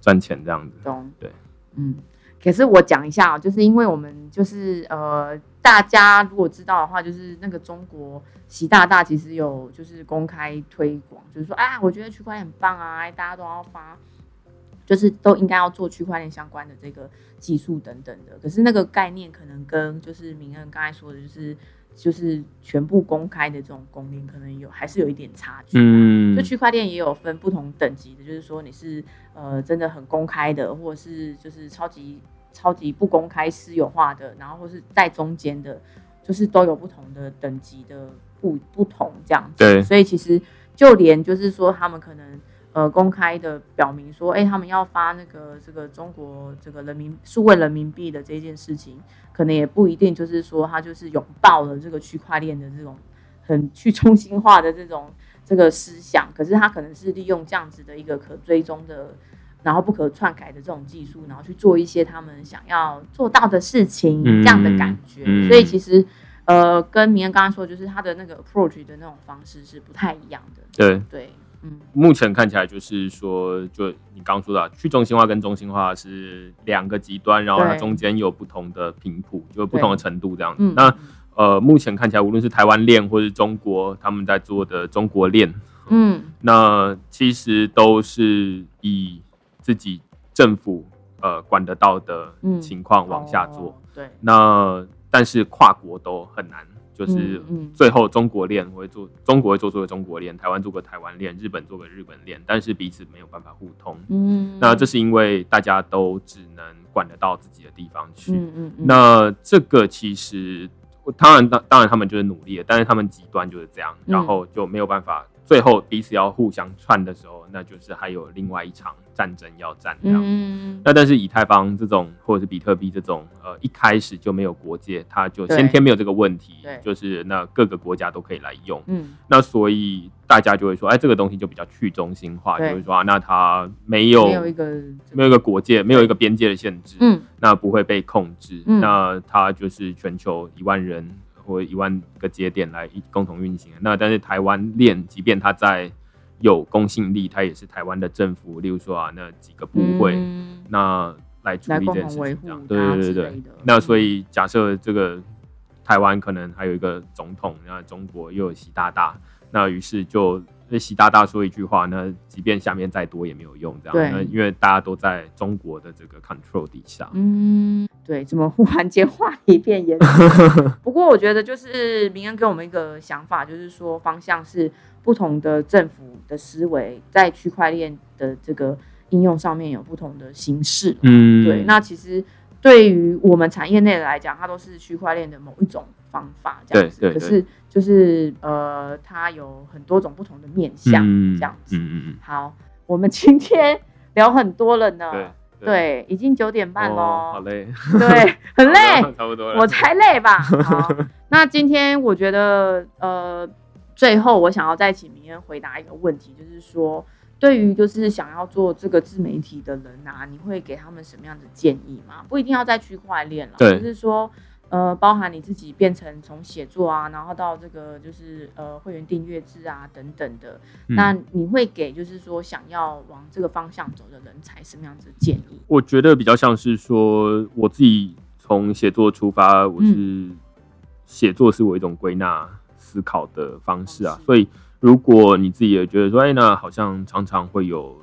赚钱这样子？懂，对，嗯。可是我讲一下啊，就是因为我们就是呃，大家如果知道的话，就是那个中国习大大其实有就是公开推广，就是说啊，我觉得区块链很棒啊，大家都要发，就是都应该要做区块链相关的这个技术等等的。可是那个概念可能跟就是明恩刚才说的，就是就是全部公开的这种公链，可能有还是有一点差距。嗯就区块链也有分不同等级的，就是说你是呃真的很公开的，或者是就是超级超级不公开私有化的，然后或是在中间的，就是都有不同的等级的不不同这样子。对所以其实就连就是说他们可能呃公开的表明说，哎、他们要发那个这个中国这个人民数位人民币的这件事情，可能也不一定就是说他就是拥抱了这个区块链的这种很去中心化的这种这个思想，可是他可能是利用这样子的一个可追踪的。然后不可篡改的这种技术，然后去做一些他们想要做到的事情，嗯这样的感觉。嗯所以其实，呃，跟明恩刚刚说，就是他的那个 approach 的那种方式是不太一样的。对，对，嗯。目前看起来就是说，就你刚刚说的啊，去中心化跟中心化是两个极端，然后它中间有不同的频谱，就不同的程度这样子。嗯，那呃，目前看起来，无论是台湾链或是中国他们在做的中国链，嗯。那其实都是以自己政府呃管得到的嗯。情况往下做。哦对，那但是跨国都很难，就是最后中国链会做，中国会做出个中国链，台湾做个台湾链，日本做个日本链，但是彼此没有办法互通。嗯，那这是因为大家都只能管得到自己的地方去。嗯嗯嗯，那这个其实，当然当当然他们就是努力了，但是他们极端就是这样，嗯然后就没有办法，最后彼此要互相串的时候，那就是还有另外一场战争要战这样。嗯。那但是以太坊这种或者是比特币这种，呃，一开始就没有国界，它就先天没有这个问题，就是那各个国家都可以来用。嗯。那所以大家就会说，哎，这个东西就比较去中心化，就对会说啊，那它没有没有一个没有一个国界，没有一个边界的限制，嗯。那不会被控制，嗯。那它就是全球一万人或一万个节点来一共同运行。那但是台湾链，即便它在有公信力，它也是台湾的政府，例如说啊，那几个部会，嗯那来处理这件事情这样，对对对对。那所以假设这个台湾可能还有一个总统，那中国又有习大大，那于是就那习大大说一句话，那即便下面再多也没有用，这样，那因为大家都在中国的这个 control 底下。嗯，对，怎么忽然间话题变严肃？[laughs] 不过我觉得就是明恩给我们一个想法，就是说方向是不同的政府的思维在区块链的这个应用上面有不同的形式。嗯对，那其实对于我们产业内来讲，它都是区块链的某一种方法，这样子。对对可是就是呃，它有很多种不同的面向，嗯这样子。嗯嗯好，我们今天 [laughs] 聊很多了呢。嗯，对对，已经九点半喽。哦好累，对，[laughs] 很累，差不多了。我才累吧。[laughs] 好，那今天我觉得，呃，最后我想要再请明恩回答一个问题，就是说，对于就是想要做这个自媒体的人啊，你会给他们什么样的建议吗？不一定要在区块链了，对就是说。呃，包含你自己变成从写作啊，然后到这个就是呃会员订阅制啊等等的，嗯那你会给就是说想要往这个方向走的人才什么样子的建议？我觉得比较像是说，我自己从写作出发，我是嗯写作是我一种归纳思考的方式啊所以，如果你自己也觉得说，哎，那好像常常会有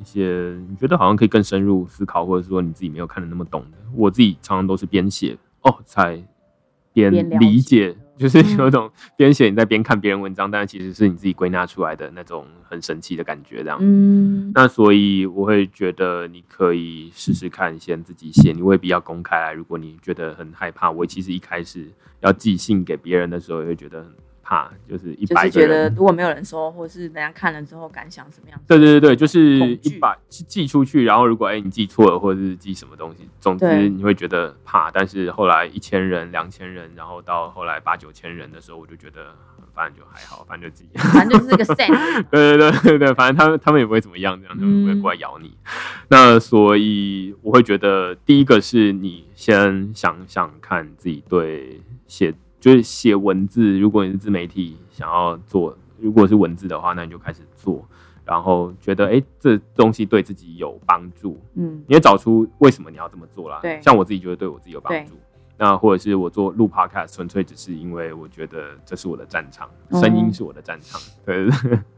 一些你觉得好像可以更深入思考，或者说你自己没有看的那么懂的，我自己常常都是边写哦才边理解解，就是嗯有一种边写你在边看别人文章，但是其实是你自己归纳出来的那种很神奇的感觉，这样。嗯，那所以我会觉得你可以试试看，先自己写，你未必要公开来。如果你觉得很害怕，我其实一开始要寄信给别人的时候，也会觉得很怕，就是一就是觉得。如果没有人收，或是人家看了之后感想什么样子？对对对对，就是一百寄寄出去，然后如果哎、你寄错了，或者是寄什么东西，总之你会觉得怕。但是后来一千人、两千人，然后到后来八九千人的时候，我就觉得反正就还好，反正就自己，[laughs] 反正就是个 [laughs] sense。对对对对对，反正他们他们也不会怎么样，这样他们不会过来咬你。那所以我会觉得，第一个是你先想想看自己对写，就是写文字，如果你是自媒体想要做，如果是文字的话，那你就开始做。然后觉得哎，这东西对自己有帮助，嗯，你也找出为什么你要这么做啦。对，像我自己觉得对我自己有帮助。那或者是我做录 podcast，纯粹只是因为我觉得这是我的战场，声音是我的战场。对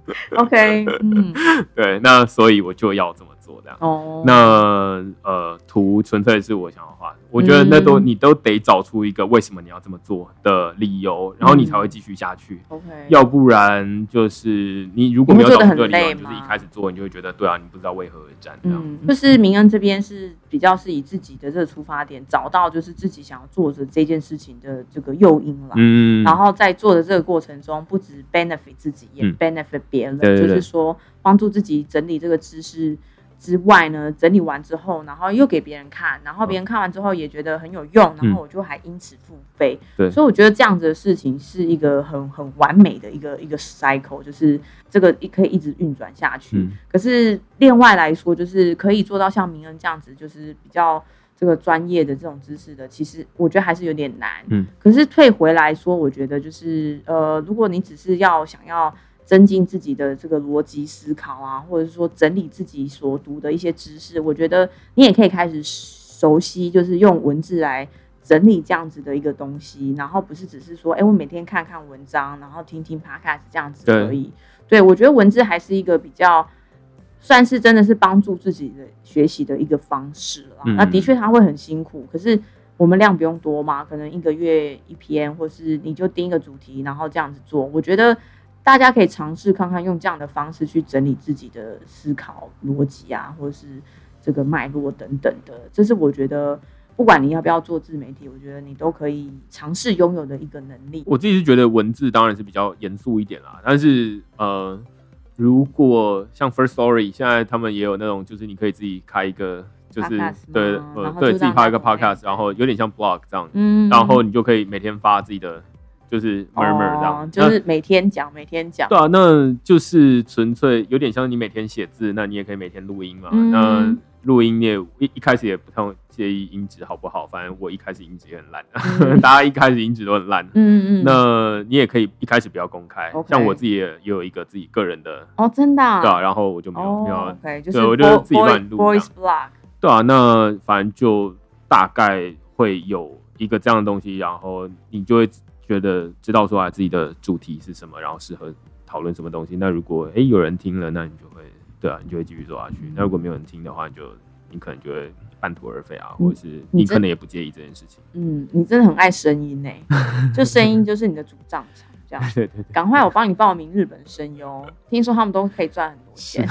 [laughs] OK，嗯，[laughs] 对，那所以我就要这么做这样。哦，那呃，图纯粹是我想要画。我觉得那都你都得找出一个为什么你要这么做的理由，然后你才会继续下去。OK，要不然就是你如果没有找出个理由，就是一开始做你就会觉得对啊，你不知道为何而战。嗯，就是明恩这边是比较是以自己的这个出发点，找到就是自己想要做的这件事情的这个诱因了。嗯，然后在做的这个过程中，不止 benefit 自己，也 benefit 别人，就是说帮助自己整理这个知识。之外呢，整理完之后，然后又给别人看，然后别人看完之后也觉得很有用，然后我就还因此付费。对，所以我觉得这样子的事情是一个很很完美的一个一个 cycle，就是这个一可以一直运转下去。可是另外来说，就是可以做到像明恩这样子，就是比较这个专业的这种知识的，其实我觉得还是有点难。嗯，可是退回来说，我觉得就是呃，如果你只是要想要。增进自己的这个逻辑思考啊，或者是说整理自己所读的一些知识，我觉得你也可以开始熟悉，就是用文字来整理这样子的一个东西，然后不是只是说，哎，我每天看看文章，然后听听 podcast 这样子而已。对，我觉得文字还是一个比较算是真的是帮助自己的学习的一个方式了。那的确他会很辛苦，可是我们量不用多嘛，可能一个月一篇，或是你就定一个主题，然后这样子做，我觉得。大家可以尝试看看，用这样的方式去整理自己的思考逻辑啊，或者是这个脉络等等的。这是我觉得，不管你要不要做自媒体，我觉得你都可以尝试拥有的一个能力。我自己是觉得文字当然是比较严肃一点啦，但是呃，如果像 First Story 现在他们也有那种，就是你可以自己开一个，就是对呃对自己拍一个 Podcast，然后有点像 Blog 这样，嗯，然后你就可以每天发自己的。就是 murmur 这样，就是每天讲，每天讲。对啊，那就是纯粹有点像你每天写字，那你也可以每天录音嘛。那录音你也一一开始也不太介意音质好不好，反正我一开始音质也很烂，[laughs] 大家一开始音质都很烂。嗯嗯。那你也可以一开始不要公开，像我自己也也有一个自己个人的哦，真的。对啊，然后我就没有没有，OK，就是我就自己乱录。Voice block。对啊，那反正就大概会有一个这样的东西，然后你就会。觉得知道说啊自己的主题是什么，然后适合讨论什么东西。那如果哎有人听了，那你就会对啊，你就会继续做下去。那如果没有人听的话，你就你可能就会半途而废啊，或者是你可能也不介意这件事情。嗯，你真的很爱声音呢，[laughs] 就声音就是你的主战场。这样 [laughs] 对对，赶快我帮你报名日本声优，听说他们都可以赚很多钱。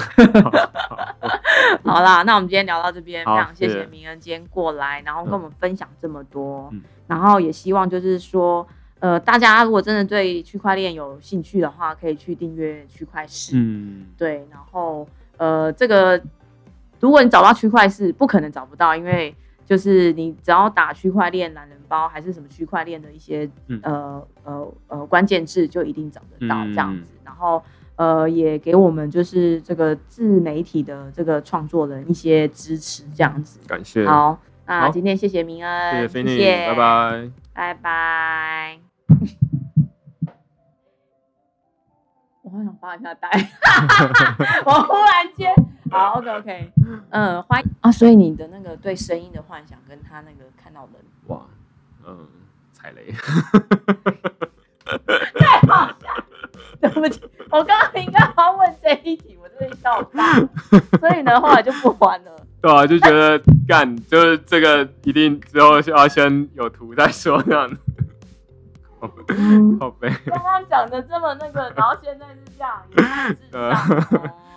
[laughs] 好啦，那我们今天聊到这边，非常谢谢明恩今天过来，然后跟我们分享这么多，然后也希望就是说。呃，大家如果真的对区块链有兴趣的话，可以去订阅区块市。嗯，对。然后，呃，这个如果你找到区块市，不可能找不到，因为就是你只要打区块链懒人包，还是什么区块链的一些呃呃呃关键字，就一定找得到这样子。然后，呃，也给我们就是这个自媒体的这个创作人一些支持，这样子。感谢。好，那今天谢谢明恩，谢谢，拜拜，拜拜。[laughs] 我好想发一下呆，[laughs] 我忽然间好 OK OK，嗯，欢迎啊，所以你的那个对声音的幻想跟他那个看到人哇，嗯，踩雷，太好笑，对不起，我刚刚应该要问这一题，我真的笑大，所以呢，后来就不玩了。[laughs] 对啊，就觉得干就是这个一定之后要先有图再说这样子。好悲。刚刚讲的这么那个，然后现在是这样，也是这样。[laughs]